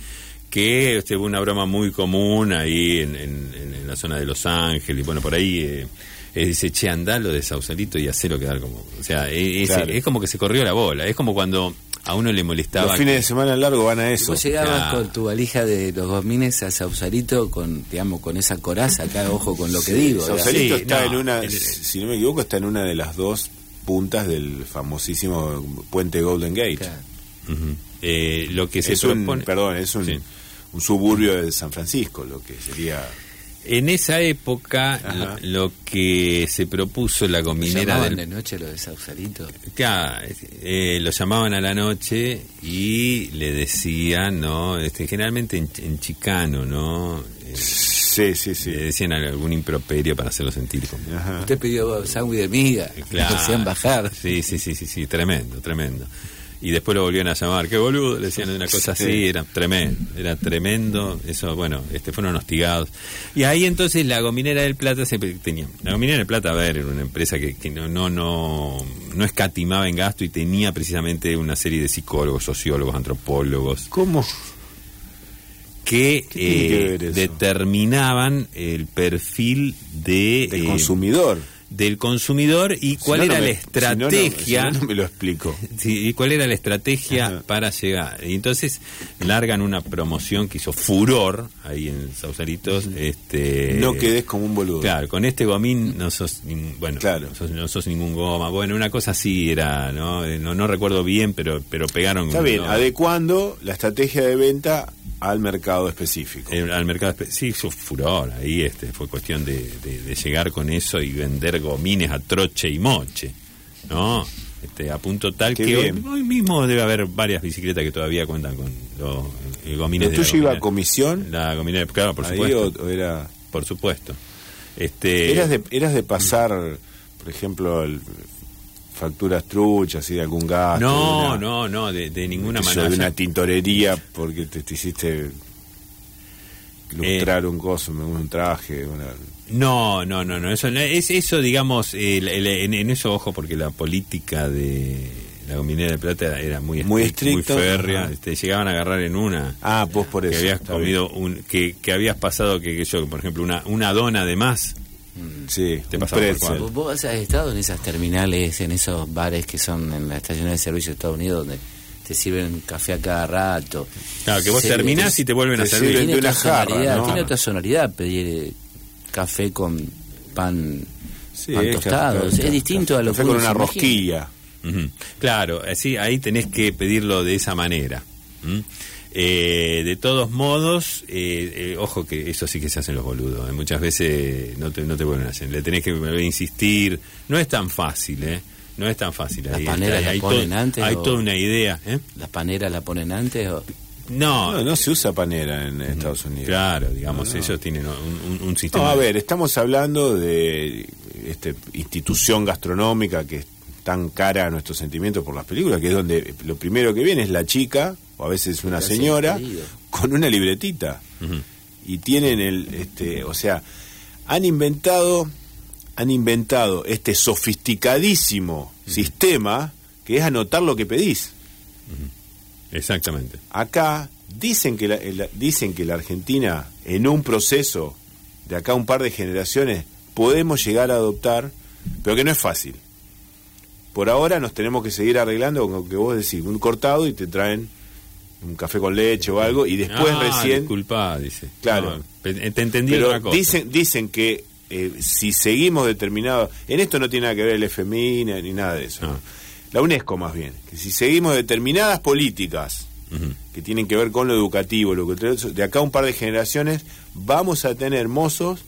A: que este, hubo una broma muy común ahí en, en- en- la zona de Los Ángeles, bueno, por ahí eh, eh, dice, che, andá lo de Sausalito y hacelo quedar como... O sea, es, es-
B: Claro.
A: es como que se corrió la bola, es como cuando a uno le molestaba...
B: Los fines
A: que-
B: de semana largos van a eso.
C: Vos llegabas con tu valija de los gomines a Sausalito con, digamos, con esa coraza acá, ojo con lo que digo.
B: Sausalito
A: Sí,
B: está
A: no,
B: en una,
A: el-
B: si no me equivoco, está en una de las dos puntas del famosísimo puente Golden Gate.
C: Claro.
A: Ujú. Eh, lo que se
B: es un,
A: propone...
B: perdón, es un,
A: Sí.
B: un suburbio de San Francisco, lo que sería...
A: En esa época,
B: Ajá.
A: lo, lo que se propuso la
C: ¿Lo
A: cominera
C: llamaban
A: del...
C: de noche lo de Sausalito?
A: Claro, eh, lo llamaban a la noche y le decían, ¿no? Este, generalmente en, en chicano, ¿no? Eh,
B: Sí, sí, sí.
A: Le decían algún improperio para hacerlo sentir como...
B: Ajá.
C: Usted pidió sándwich de miga,
A: Claro. <laughs>
C: lo hacían bajar.
A: Sí, sí, sí, sí, sí, tremendo, tremendo. Y después lo volvían a llamar, qué boludo, le decían una cosa
B: Sí.
A: así, era tremendo, era tremendo, eso, bueno, este fueron hostigados. Y ahí entonces la Gominera del Plata siempre tenía, la Gominera del Plata, a ver, era una empresa que, que no, no, no, no escatimaba en gasto y tenía precisamente una serie de psicólogos, sociólogos, antropólogos,
B: ¿Cómo?
A: que,
B: ¿Qué tiene que
A: eh, determinaban el perfil de,
B: Del
A: eh,
B: consumidor.
A: Del consumidor y cuál
B: Si no,
A: era
B: no
A: la
B: me-
A: estrategia
B: si no, no me lo explico. <laughs>
A: ¿Y cuál era la estrategia
B: Ajá.
A: para llegar? Y entonces largan una promoción que hizo furor ahí en Sausalitos. Este,
B: no quedes como un boludo.
A: Claro, con este gomín no sos, bueno,
B: Claro.
A: no, sos, no sos ningún goma. Bueno, una cosa así era, ¿no? Eh, No, no recuerdo bien, pero, pero pegaron.
B: Está bien, adecuando la estrategia de venta al mercado específico.
A: Eh, al mercado espe- sí furor ahí este fue cuestión de, de- de llegar con eso y vender gomines a troche y moche no este a punto tal
B: Qué
A: que hoy, hoy mismo debe haber varias bicicletas que todavía cuentan con los el gomines
B: ¿Lo
A: de
B: tuyo iba a comisión?
A: la gominera claro por
B: Ahí
A: supuesto.
B: o, o era...
A: por supuesto. Este
B: ¿Eras de, eras de pasar, por ejemplo, el- facturas truchas y de algún gasto?
A: no
B: una-
A: no no de, de ninguna manera
B: de una tintorería porque te, te hiciste lustrar un coso, un traje, una...
A: No, no, no, no, eso no- es eso, digamos, el- el- en, en eso ojo porque la política de la Gominera de Plata era, muy,
B: Muy
A: estricta, muy férrea,
B: ajá.
A: este, llegaban a agarrar en una
B: Ah, vos por
A: que
B: eso.
A: habías
B: está
A: comido un, que, que habías pasado que, que yo, por ejemplo, una una dona de más.
B: Bien. Sí,
A: Te pasaba por.
C: ¿Vos, vos has estado en esas terminales, en esos bares que son en las estaciones de servicio de Estados Unidos donde te sirven café a cada rato?
A: Claro, que vos
C: Se-
A: terminás y te vuelven a servir.
C: Tiene
B: de una jarra,
C: sonoridad,
B: ¿no?
C: tiene otra sonoridad pedir eh, café con pan,
B: Sí,
C: pan
B: es
C: tostado.
B: café-
C: es, es distinto a lo
B: café
C: que
B: con una rosquilla.
A: Claro, así ahí tenés que pedirlo de esa manera. Eh, de todos modos, eh, eh, ojo que eso sí que se hacen los boludos. eh. Muchas veces no te, no te vuelven a hacer. Le tenés que insistir. No es tan fácil, ¿eh? No es tan fácil.
C: ¿Las
A: Ahí
C: paneras
A: hay
C: ponen antes
A: Hay
C: o-
A: toda una idea, ¿eh?
C: ¿Las paneras la ponen antes o...?
A: No,
B: No, no se usa panera en Estados Unidos.
A: claro, digamos,
B: No, no.
A: ellos tienen un, un- un sistema.
B: No, a ver, estamos hablando de este, institución gastronómica que tan cara a nuestros sentimientos por las películas, que es donde lo primero que viene es la chica, o a veces una señora, con una libretita. Y tienen el, este, o sea, han inventado, han inventado este sofisticadísimo sistema que es anotar lo que pedís.
A: Exactamente.
B: Acá dicen que la, el- dicen que la Argentina en un proceso de acá un par de generaciones podemos llegar a adoptar, pero que no es fácil. Por ahora nos tenemos que seguir arreglando con lo que vos decís, un cortado y te traen un café con leche o algo y después
A: Ah,
B: recién
A: Disculpa, dice.
B: Claro.
A: No, pe- te entendí
B: pero
A: otra cosa.
B: dicen dicen que eh, si seguimos determinados en esto no tiene nada que ver el FMI ni, ni nada de eso
A: No.
B: ¿no? la UNESCO más bien que si seguimos determinadas políticas que tienen que ver con lo educativo lo que de acá a un par de generaciones vamos a tener mozos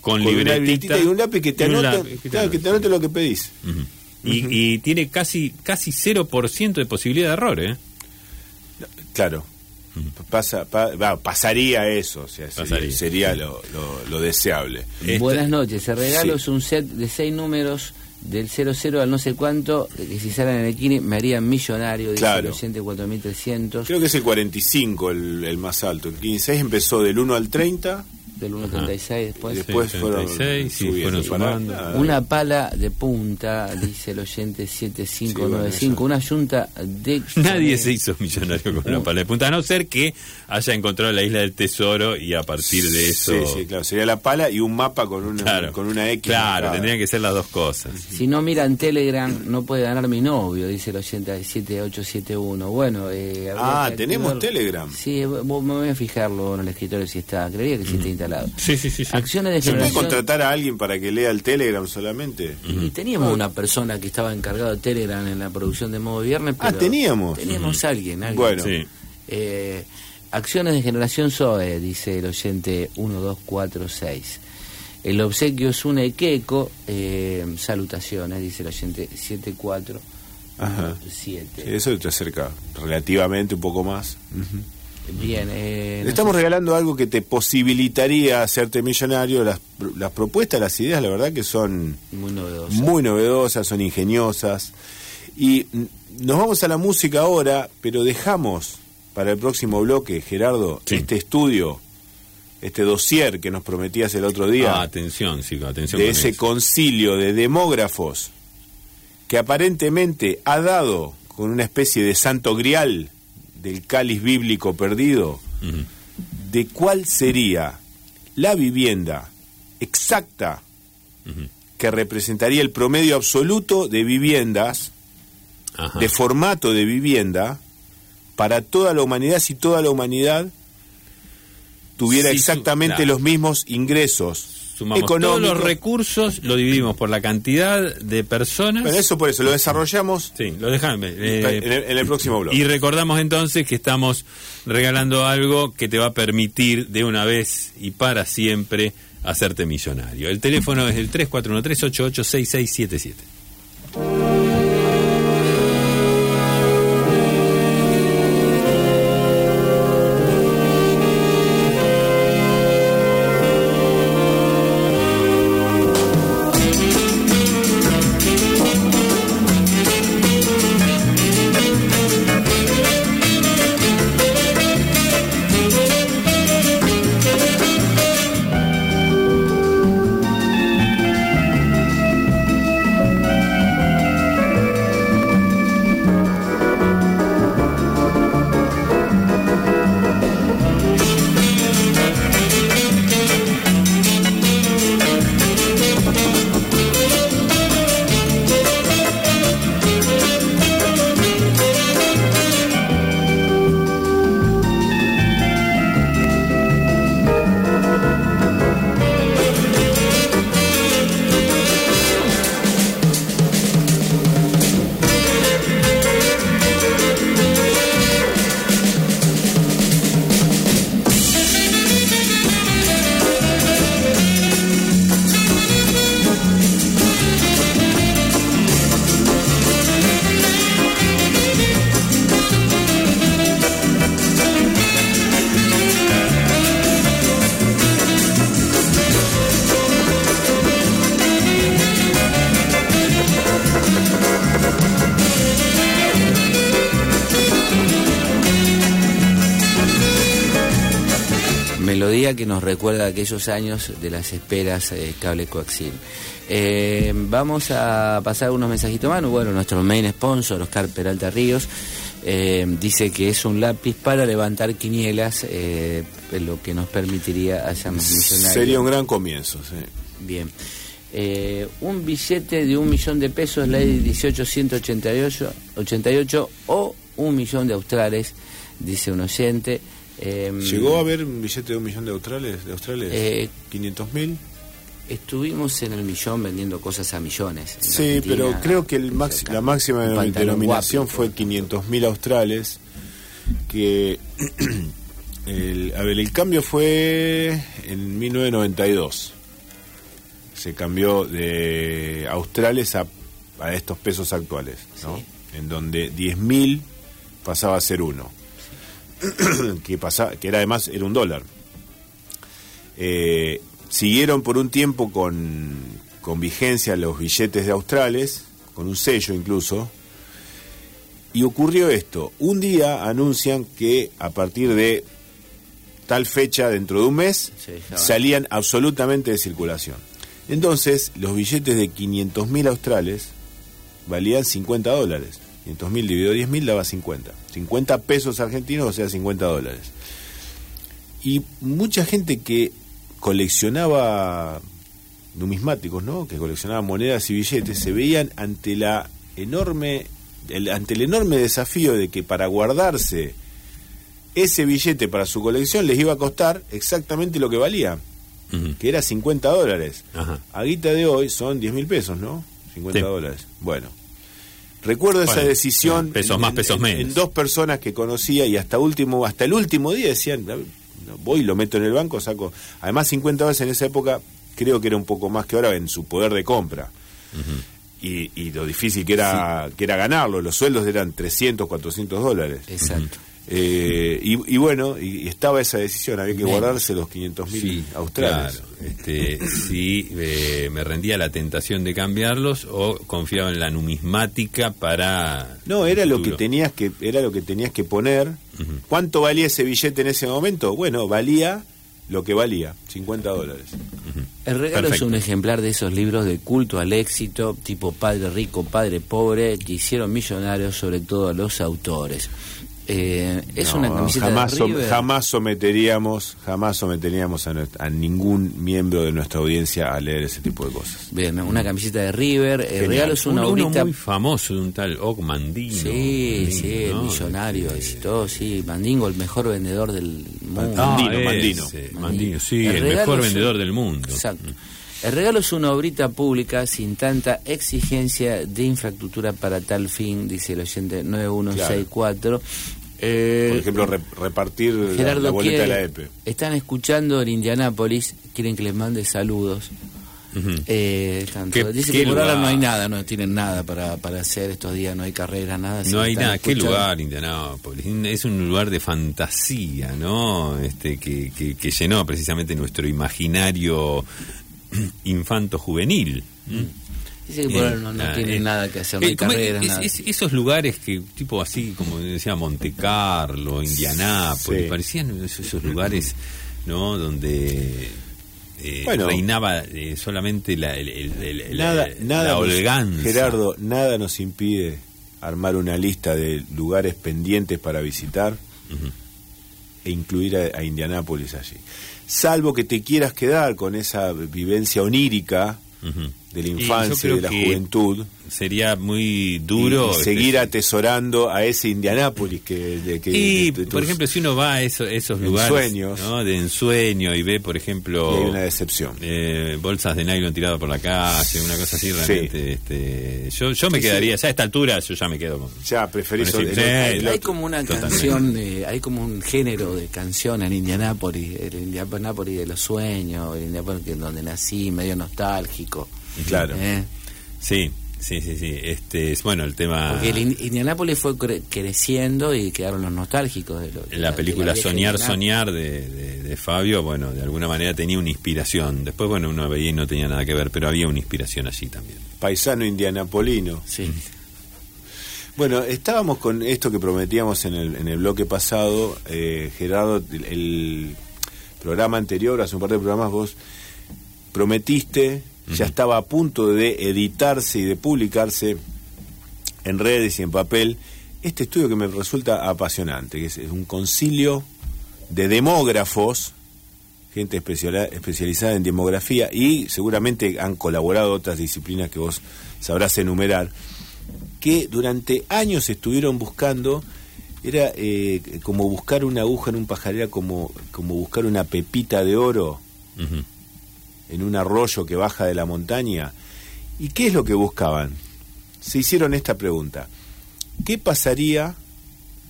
A: Con,
B: con una
A: libretita
B: y un lápiz que te anote,
A: lápiz que te
B: claro, que te anote lo que pedís
A: y tiene casi casi 0% de posibilidad de error, ¿eh?
B: Claro Pasa, pa- va, pasaría eso o sea, sería,
A: Pasaría.
B: sería lo, lo- lo deseable
A: Esta-
C: Buenas noches, el regalo
B: Sí.
C: es un set de seis números del 00 al no sé cuánto, de que si salen en el Kini me harían millonario, dice
B: Claro.
C: el oyente 4300,
B: creo que es el 45 el, el más alto el 15 empezó del 1 al 30
C: del 136 después.
B: Y después
A: Sí,
B: fueron
A: 36, sí,
B: subiendo.
A: fueron sumando.
B: Para-
C: Una pala de punta, dice el oyente 7595, una yunta de... <laughs>
A: Nadie se hizo millonario con una pala de punta, a no ser que haya encontrado la isla del tesoro y a partir de eso.
B: Sí, sí, claro. Sería la pala y un mapa con una,
A: Claro,
B: con una X.
A: Claro, tendrían que ser las dos cosas.
C: Si no miran Telegram, no puede ganar mi novio, dice el oyente 7871. Bueno, eh,
B: Ah, tenemos Telegram.
C: Sí, me voy a fijarlo en el escritorio si está, creería que sí está instalado.
A: Sí, sí, sí. sí.
C: Acciones de
B: ¿Se puede
C: generación...
B: contratar a alguien para que lea el Telegram solamente?
C: Y teníamos una persona que estaba encargado de Telegram en la producción de Modo Viernes.
B: Ah,
C: pero
B: teníamos.
C: Teníamos a alguien, alguien.
B: Bueno.
A: Sí.
C: Eh, acciones de generación SOE, dice el oyente 1246. El obsequio es un equeco, eh, salutaciones, dice el oyente 7417.
B: Ajá. Sí, eso te acerca relativamente un poco más.
C: Bien, eh, no
B: estamos
C: sé-
B: regalando algo que te posibilitaría hacerte millonario. Las, las propuestas, las ideas, la verdad que son
C: muy novedoso.
B: muy novedosas, son ingeniosas. Y nos vamos a la música ahora, pero dejamos para el próximo bloque, Gerardo,
A: Sí.
B: este estudio, este dossier que nos prometías el otro día,
A: Ah, atención, chicos, atención.
B: de
A: con
B: ese
A: eso.
B: concilio de demógrafos que aparentemente ha dado con una especie de santo grial del cáliz bíblico perdido, de cuál sería la vivienda exacta que representaría el promedio absoluto de viviendas,
A: Ajá.
B: de formato de vivienda, para toda la humanidad si toda la humanidad tuviera
A: Sí,
B: exactamente
A: claro.
B: los mismos ingresos
A: sumamos todos los recursos, lo dividimos por la cantidad de personas.
B: Pero eso por eso, lo desarrollamos.
A: Sí, lo dejame. Eh,
B: en, el, en, el, próximo blog.
A: Y recordamos entonces que estamos regalando algo que te va a permitir de una vez y para siempre hacerte millonario. El teléfono es el
E: 3413
C: 886677 que nos recuerda aquellos años de las esperas eh, cable coaxil. Eh, vamos a pasar unos mensajitos más. Bueno, nuestro main sponsor, Oscar Peralta Ríos, eh, dice que es un lápiz para levantar quinielas, lo que nos permitiría allá millonarios.
B: Sería un gran comienzo, sí.
C: Bien. Un billete de un millón de pesos, ley 1888 o un millón de australes, dice un oyente. Eh,
B: ¿Llegó a haber un billete de un millón de australes? De australes?
C: Eh,
B: ¿500 mil?
C: Estuvimos en el millón vendiendo cosas a millones.
B: Sí, pero creo que el
C: cerca.
B: la máxima denominación
C: guapi,
B: fue 500 mil australes, que <clears throat> el, a ver, el cambio fue en 1992. Se cambió de australes a, a estos pesos actuales, ¿no?
C: Sí.
B: En donde 10 mil pasaba a ser uno. <clears throat> que, pasaba, que era además era un dólar. Eh, siguieron por un tiempo con, con vigencia los billetes de australes, con un sello incluso, y ocurrió esto. Un día anuncian que a partir de tal fecha, dentro de un mes,
C: Sí,
B: salían absolutamente de circulación. Entonces, los billetes de 500 mil australes valían 50 dólares. 500 mil dividido 10 mil daba 50. 50 pesos argentinos, o sea, 50 dólares. Y mucha gente que coleccionaba numismáticos, ¿no? Que coleccionaba monedas y billetes, se veían ante la enorme el- ante el enorme desafío de que para guardarse ese billete para su colección les iba a costar exactamente lo que valía, que era 50 dólares.
A: Ajá.
B: A guita de hoy son 10 mil pesos, ¿no? 50
A: Sí.
B: dólares. Bueno. Recuerdo esa decisión
A: pesos más, pesos
B: en-
A: menos.
B: en dos personas que conocía y hasta último hasta el último día decían, "A ver, no, voy, lo meto en el banco, saco. Además 50 dólares en esa época creo que era un poco más que ahora en su poder de compra. y, y lo difícil que era que era ganarlo, los sueldos eran 300, 400 dólares.
C: Exacto.
B: Eh, y, y bueno, y, y estaba esa decisión, había que guardarse los 500 mil
A: Sí,
B: australes.
A: claro. Este, si eh, me rendía a la tentación de cambiarlos o confiaba en la numismática para
B: No, era lo que tenías que era lo que tenías que poner. ¿Cuánto valía ese billete en ese momento? Bueno, valía lo que valía, 50 dólares.
C: El regalo
A: Perfecto.
C: es un ejemplar de esos libros de culto al éxito, tipo Padre Rico, Padre Pobre, que hicieron millonarios sobre todo a los autores. Eh, es
B: No,
C: una camiseta
B: jamás,
C: de
B: som-
C: River.
B: jamás someteríamos, jamás someteríamos a, a ningún miembro de nuestra audiencia a leer ese tipo de cosas.
C: Bien, una camiseta de River. El
B: Genial.
C: regalo es una
A: Uno- uno muy famoso de un tal Og Mandino.
C: Sí, sí, el
A: ¿no?
C: millonario
A: Este,
C: y todo, sí. Mandingo, el mejor vendedor del mundo.
A: Ah,
B: Mandino,
A: ese,
B: Mandino.
A: Mandino, sí,
C: El
A: el, mejor
C: es un-
A: vendedor del mundo.
C: Exacto. El regalo es una obrita pública sin tanta exigencia de infraestructura para tal fin, dice el oyente 9164. Eh,
B: Por ejemplo, re- repartir la-
C: Gerardo
B: la, boleta
C: quiere-
B: de la EPE.
C: Están escuchando en Indianápolis, quieren que les mande saludos. Eh, están
A: ¿Qué-
C: todos- dice que por ahora
A: lugar?
C: no hay nada, no tienen nada para, para hacer estos días, no hay carrera, nada.
A: No hay nada, qué lugar Indianápolis. Es un lugar de fantasía, ¿no? Este que, que, que llenó precisamente nuestro imaginario <clears throat> infanto-juvenil.
C: Dice que por
A: Eh,
C: ahora no, no
A: ah,
C: tienen
A: eh,
C: nada que hacer, no
A: eh,
C: hay
A: ¿cómo es?
C: carreras,
A: Es-
C: nada.
A: es- esos lugares que, tipo así, como decía Monte Carlo, Indianápolis,
B: Sí.
A: parecían esos, esos lugares, ¿no? Donde eh,
B: Bueno.
A: reinaba eh, solamente la, el- el- el-
B: Nada,
A: la,
B: nada
A: la
B: nos-
A: holganza.
B: Gerardo, nada nos impide armar una lista de lugares pendientes para visitar e incluir a, a Indianápolis allí. Salvo que te quieras quedar con esa vivencia onírica. De la infancia y de la juventud
A: Sería muy duro.
B: y, y
A: este,
B: seguir atesorando a ese Indianápolis que, de- que
A: Y,
B: de- de
A: por
B: tus-
A: ejemplo, si uno va a eso- esos lugares
B: Ensueños.
A: ¿no? de ensueño y ve, por ejemplo,
B: hay una decepción.
A: eh, bolsas de nylon tiradas por la calle, una cosa así,
B: Sí.
A: realmente. Este, yo yo me
B: Sí, sí.
A: quedaría, ya a esta altura, yo ya me quedo con.
B: Ya preferís
A: Con
B: el-
C: hay como una
A: Totalmente.
C: canción, de- hay como un género de canción en Indianápolis, el Indianápolis de los sueños, el Indianápolis donde nací, medio nostálgico.
B: Claro.
C: ¿eh?
A: Sí, sí, sí, sí. Este, es bueno el tema.
C: Porque el In- Indianápolis fue cre- creciendo y quedaron los nostálgicos de, lo, de
A: la película Soñar. Soñar de, de- de Fabio, bueno, de alguna manera tenía una inspiración. Después, bueno, uno veía y no tenía nada que ver, pero había una inspiración allí también.
B: Paisano indianapolino.
C: Sí.
B: Bueno, estábamos con esto que prometíamos en el, en el bloque pasado, eh, Gerardo, el, el- programa anterior, hace un par de programas, vos prometiste, ya estaba a punto de editarse y de publicarse en redes y en papel, este estudio que me resulta apasionante, que es, es un concilio de demógrafos, gente especializada en demografía, y seguramente han colaborado otras disciplinas que vos sabrás enumerar, que durante años estuvieron buscando, era eh, como buscar una aguja en un pajar, era como, como buscar una pepita de oro. En un arroyo que baja de la montaña. ¿Y qué es lo que buscaban? Se hicieron esta pregunta. ¿Qué pasaría,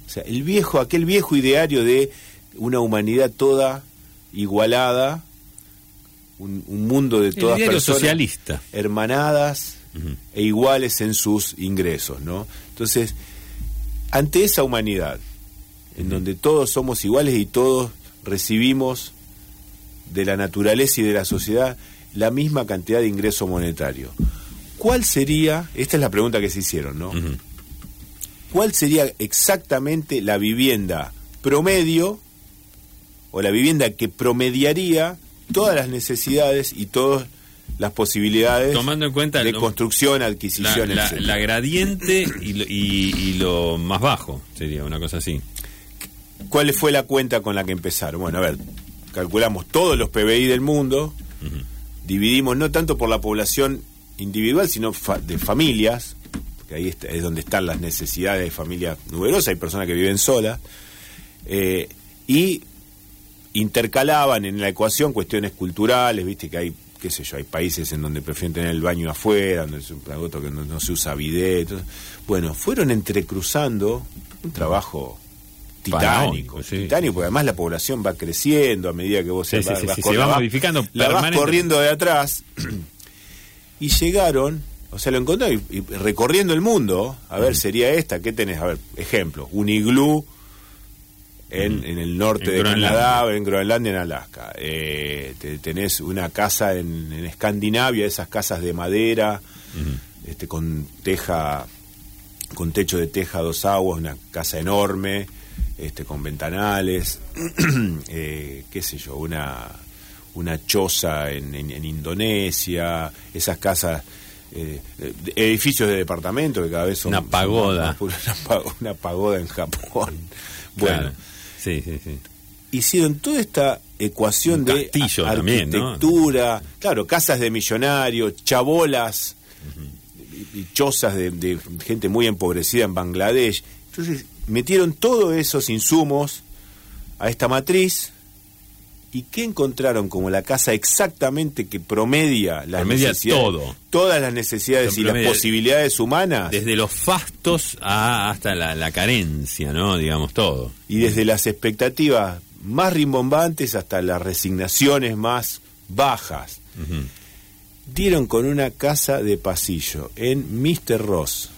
B: o sea, el viejo, aquel viejo ideario de una humanidad toda igualada, un, un mundo de todas personas
A: socialista.
B: hermanadas e iguales en sus ingresos, ¿no? Entonces, ante esa humanidad, en donde todos somos iguales y todos recibimos de la naturaleza y de la sociedad la misma cantidad de ingreso monetario, ¿cuál sería, esta es la pregunta que se hicieron, ¿no? ¿Cuál sería exactamente la vivienda promedio o la vivienda que promediaría todas las necesidades y todas las posibilidades
A: Tomando en cuenta
B: de
A: lo-
B: construcción,
A: La,
B: adquisición,
A: la-
B: etcétera?
A: la gradiente y lo, y- y lo más bajo sería una cosa así.
B: ¿Cuál fue la cuenta con la que empezaron? Bueno, a ver, calculamos todos los PBI del mundo, dividimos no tanto por la población individual, sino fa- de familias, porque ahí está- es donde están las necesidades de familias numerosas, hay personas que viven solas, eh, y intercalaban en la ecuación cuestiones culturales, viste que hay, qué sé yo, hay países en donde prefieren tener el baño afuera, donde es un otro que no, no se usa bidet. Bueno, fueron entrecruzando un trabajo titánico,
A: sí.
B: titánico, porque además la población va creciendo a medida que vos
A: Sí,
B: vas-
A: sí,
B: vas
A: sí,
B: cor-
A: se va modificando
B: la vas corriendo de atrás y llegaron, o sea, lo encontraron y, y recorriendo el mundo, a ver, sería esta, ¿qué tenés? A ver, ejemplo, un iglú en, en el norte
A: En
B: de. Canadá, en Groenlandia, en Alaska. Eh, te- tenés una casa en, en Escandinavia, esas casas de madera, este, con teja, con techo de teja a dos aguas, una casa enorme, este, con ventanales, <clears throat> eh, qué sé yo, una, una choza en, en- en Indonesia, esas casas, eh, de- edificios de departamento que cada vez son...
A: Una pagoda. <laughs>
B: una, pa- una pagoda en Japón. Bueno,
A: Claro. Sí, sí, sí.
B: hicieron toda esta ecuación
A: Un
B: de
A: castillo
B: a-
A: también, ¿no?
B: arquitectura, claro, casas de millonarios, chabolas y, y chozas de, de gente muy empobrecida en Bangladesh. Entonces metieron todos esos insumos a esta matriz y ¿qué encontraron como la casa exactamente que promedia las
A: Promedia
B: necesidades,
A: todo.
B: todas las necesidades y las posibilidades humanas
A: Desde los fastos a, hasta la, la carencia, ¿no? Digamos todo.
B: y desde las expectativas más rimbombantes hasta las resignaciones más bajas. Dieron con una casa de pasillo en Mr. Ross,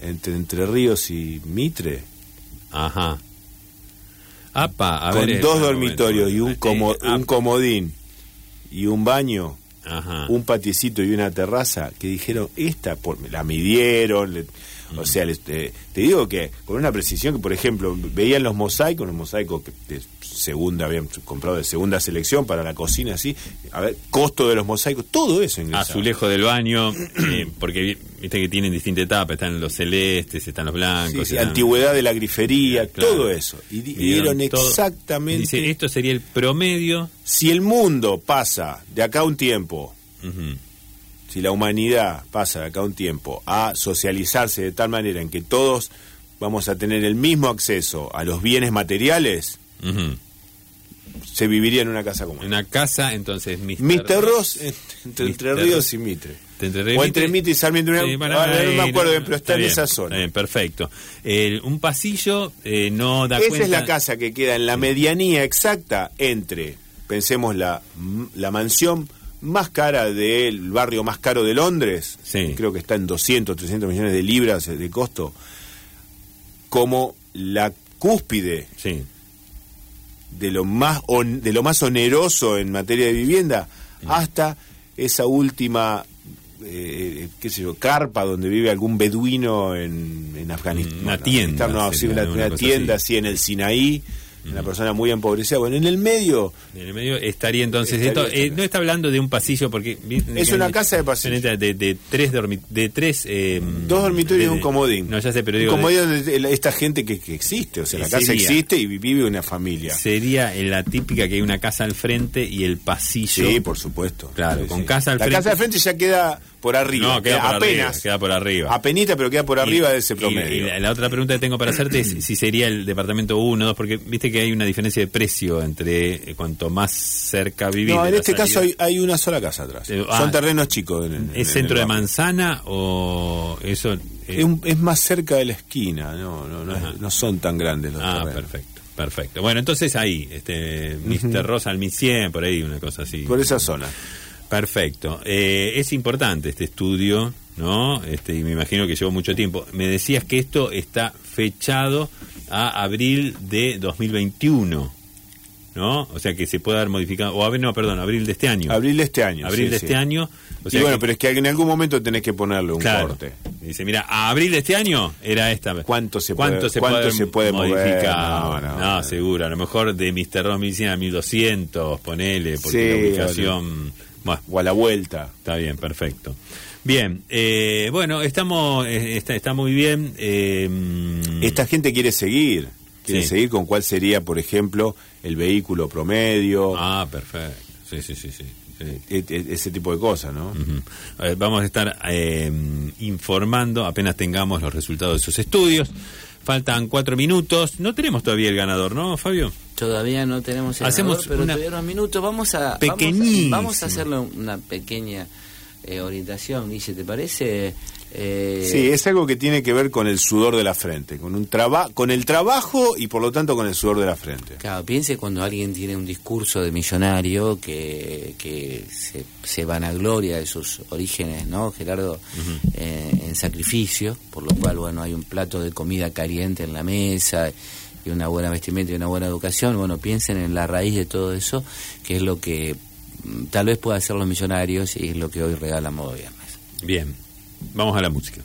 B: entre Entre Ríos y Mitre,
A: Ajá. Apa, a
B: con
A: ver,
B: dos dormitorios y un, como- un comodín y un baño,
A: Ajá.
B: un patiecito y una terraza, que dijeron, esta, por, la midieron, le- o sea, les- te, te digo que con una precisión que, por ejemplo, veían los mosaicos, los mosaicos que de segunda, habían comprado de segunda selección para la cocina, así, a ver, costo de los mosaicos, todo eso ingresaba.
A: Azulejo del baño, <clears throat> eh, porque vi- viste que tienen distintas etapas, están los celestes, están los blancos.
B: sí,
A: están-
B: antigüedad de la grifería,
A: Claro.
B: todo eso. Y dieron
A: todo.
B: exactamente...
A: Dice, esto sería el promedio.
B: Si el mundo pasa de acá a un tiempo. Si la humanidad pasa de acá un tiempo a socializarse de tal manera en que todos vamos a tener el mismo acceso a los bienes materiales, se viviría en una casa común.
A: Una casa, entonces, Mr.
B: Mr. Ross, en- entre, Entre. Ríos y Mitre.
A: Entre Ríos
B: o entre
A: Mitre.
B: Y Sarmiento.
A: Sí, para-
B: ahora no me acuerdo pero está, en
A: bien,
B: esa zona.
A: bien, perfecto. Un pasillo eh, no da
B: Esa
A: cuenta.
B: es la casa que queda en la medianía exacta entre, pensemos, la, la mansión más cara del barrio más caro de Londres,
A: Sí.
B: creo que está en 200, 300 millones de libras de costo, como la cúspide
A: Sí.
B: de lo más on- de lo más oneroso en materia de vivienda hasta esa última eh, qué sé yo carpa donde vive algún beduino en, en Afganistán
A: Una tienda
B: no, sí, una,
A: una
B: una
A: cosa
B: tienda
A: así.
B: así en el Sinaí una persona muy empobrecida. Bueno, en el medio
A: En el medio estaría entonces
B: Estaría
A: esto, eh, no está hablando de un pasillo porque
B: Es una casa de pasillo.
A: de, de tres dormi- de tres eh,
B: dos dormitorios y
A: de-
B: un comodín.
A: no ya sé pero digo de-
B: comodín donde el- esta gente que, que existe, o sea, la
A: Y
B: casa
A: sería-
B: existe y vive una familia.
A: sería en la típica que hay una casa al frente y el pasillo
B: Sí, por supuesto.
A: Claro,
B: Sí,
A: con
B: sí.
A: casa al
B: la
A: frente-
B: casa al frente ya queda por arriba.
A: no queda por
B: apenas.
A: arriba queda por arriba
B: Apenita, pero queda por arriba
A: Y-
B: de ese promedio.
A: Y, la, la otra pregunta que tengo para hacerte es si sería el departamento 1 2, porque viste que hay una diferencia de precio entre eh, cuanto más cerca vivís.
B: no, en este
A: salida.
B: caso hay, hay una sola casa atrás.
A: Eh, ah,
B: Son terrenos chicos. en-
A: ¿Es
B: el
A: centro de manzana o eso? eh,
B: Es, un- es más cerca de la esquina, no, no, no, es- no son tan grandes los
A: ah,
B: terrenos.
A: perfecto, perfecto. Bueno, entonces ahí, este, Mr. Rosa al 1100, por ahí, una cosa así.
B: Por esa zona.
A: Perfecto. Eh, es importante este estudio, ¿no? Este, y me imagino que llevó mucho tiempo. Me decías que esto está fechado a abril de 2021, ¿no? O sea que se puede haber modificado, o no, perdón, abril de este año.
B: Abril de este año.
A: Abril
B: sí,
A: de
B: sí.
A: este año. O
B: y bueno,
A: que-
B: pero es que en algún momento tenés que ponerle un
A: Claro.
B: corte.
A: Dice, mira, a abril de este año era esta.
B: ¿Cuánto se
A: ¿Cuánto
B: puede-
A: se
B: cuánto
A: puede,
B: se puede mover?
A: modificar?
B: No,
A: No,
B: no, no.
A: seguro. A lo mejor de Mr. Ron 1100 a 1200, ponele, porque
B: Sí,
A: la ubicación... Bueno,
B: O a la vuelta.
A: está bien, perfecto. Bien, eh, bueno, estamos, eh, está, está muy bien. eh,
B: Esta gente quiere seguir. Quiere
A: Sí.
B: seguir con cuál sería, por ejemplo, el vehículo promedio.
A: Ah, perfecto. Sí, sí, sí, sí. sí.
B: e- e- ese tipo de cosas, ¿no?
A: Ujú. A ver, vamos a estar eh, informando apenas tengamos los resultados de esos estudios. Faltan cuatro minutos. No tenemos todavía el ganador, ¿no, Fabio?
C: Todavía no tenemos el
A: Hacemos
C: ganador, pero
A: una-
C: todavía unos minutos. Vamos a, vamos a, vamos a hacerle una pequeña eh, orientación, Guille, ¿te parece? Eh,
B: Sí, es algo que tiene que ver con el sudor de la frente, con un traba con el trabajo y por lo tanto con el sudor de la frente.
C: Claro, piense cuando alguien tiene un discurso de millonario que, que se, se vanagloria de sus orígenes, ¿no, Gerardo? Eh, en sacrificio, por lo cual, bueno, hay un plato de comida caliente en la mesa y una buena vestimenta y una buena educación. Bueno, piensen en la raíz de todo eso, que es lo que mm, tal vez pueda hacer los millonarios y es lo que hoy regala Modo Viernes.
A: Bien, vamos a la música.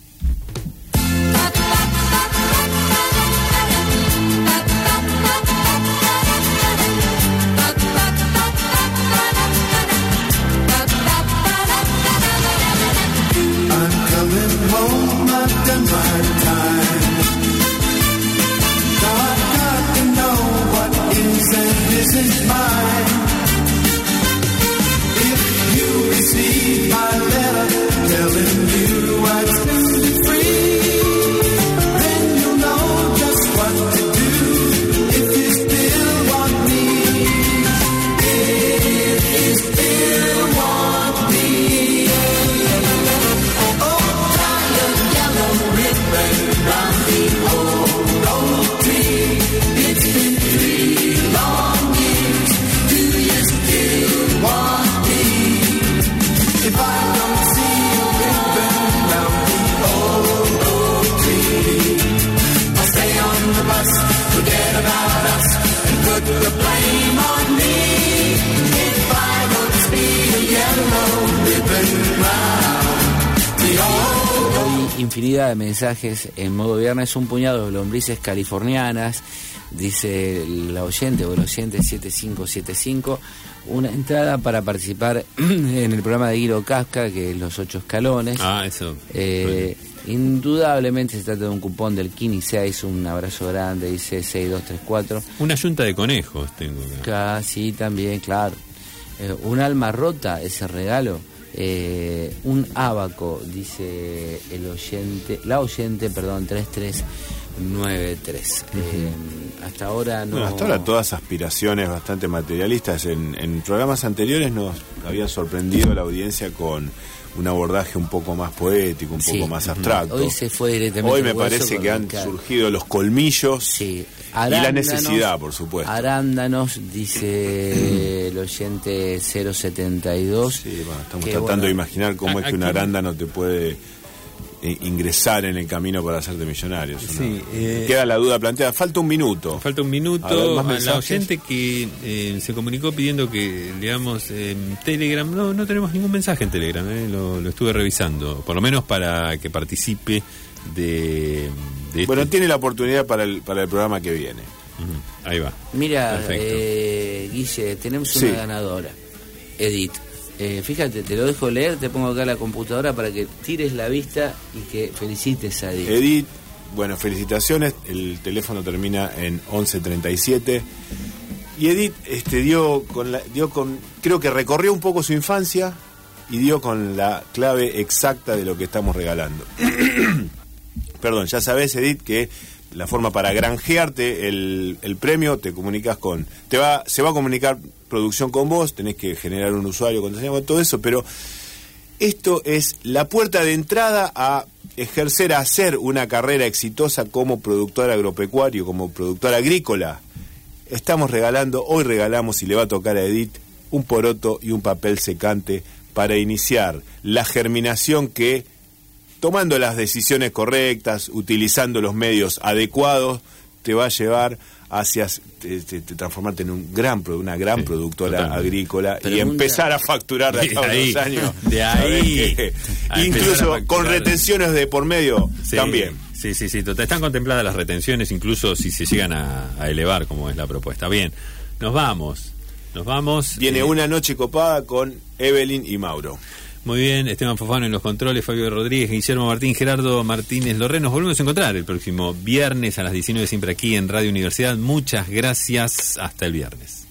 C: Mensajes en modo viernes, un puñado de lombrices californianas, dice la oyente o el oyente 7575, una entrada para participar <clears throat> en el programa de Guido Casca, que es Los Ocho Escalones.
A: Ah, eso.
C: Eh, indudablemente se trata de un cupón del Kini 6, un abrazo grande, dice 6234.
A: Una yunta de conejos tengo acá.
C: Casi también, claro. Eh, un alma rota, ese regalo. Eh, un abaco, dice el oyente, la oyente, perdón, 3393. Eh, hasta ahora no.
B: Bueno, hasta ahora todas aspiraciones bastante materialistas. En, en programas anteriores nos había sorprendido la audiencia con un abordaje un poco más poético, un
C: Sí.
B: poco más abstracto.
C: Hoy se fue directamente
B: Hoy me parece que han surgido los colmillos
C: Sí.
B: y la necesidad, por supuesto.
C: Arándanos, dice <clears throat> el oyente 072.
B: Sí, bueno, estamos
C: que,
B: tratando
C: bueno,
B: de imaginar cómo
A: a-
B: es que un arándano te puede eh, ingresar en el camino para hacerte millonario.
A: Sí, eh,
B: Queda la duda planteada. Falta un minuto.
A: Falta un
B: A ver,
A: minuto
B: ¿más
A: a la oyente que eh, se comunicó pidiendo que leamos en Telegram. No, no tenemos ningún mensaje en Telegram, eh, lo, lo estuve revisando. Por lo menos para que participe de, de
B: Bueno,
A: este-
B: tiene la oportunidad para el, para el programa que viene.
A: Ahí va.
C: Mira, eh, Guille, tenemos
B: Sí.
C: una ganadora, Edith. Eh, fíjate, te lo dejo leer, te pongo acá la computadora para que tires la vista y que felicites a Edith.
B: Edith, bueno, felicitaciones. El teléfono termina en 1137. Y Edith este, dio con la, dio con, creo que recorrió un poco su infancia y dio con la clave exacta de lo que estamos regalando. <clears throat> Perdón, ya sabes, Edith, que la forma para granjearte el, el premio, te comunicas con. te va Se va a comunicar producción con vos, tenés que generar un usuario, contraseña, con todo eso, pero esto es la puerta de entrada a ejercer, a hacer una carrera exitosa como productor agropecuario, como productor agrícola. Estamos regalando, hoy regalamos y le va a tocar a Edith un poroto y un papel secante para iniciar la germinación que, tomando las decisiones correctas, utilizando los medios adecuados, te va a llevar hacia te- te- te transformarte en un gran, pro- una gran
A: Sí,
B: productora
A: totalmente.
B: agrícola y empezar a facturar de
A: De
B: acá a
A: ahí,
B: unos años. <laughs>
A: de
B: ¿sabés
A: ahí, <laughs>
B: Incluso con retenciones de por medio
A: Sí,
B: también.
A: Sí, sí, sí. Están contempladas las retenciones, incluso si se llegan a, a elevar, como es la propuesta. Bien, nos vamos. Nos vamos.
B: Viene
A: Eh,
B: una noche copada con Evelyn y Mauro.
A: Muy bien, Esteban Fofano en los controles, Fabio Rodríguez, Guillermo Martín, Gerardo Martínez Lorre. Nos volvemos a encontrar el próximo viernes a las 19, siempre aquí en Radio Universidad. Muchas gracias. Hasta el viernes.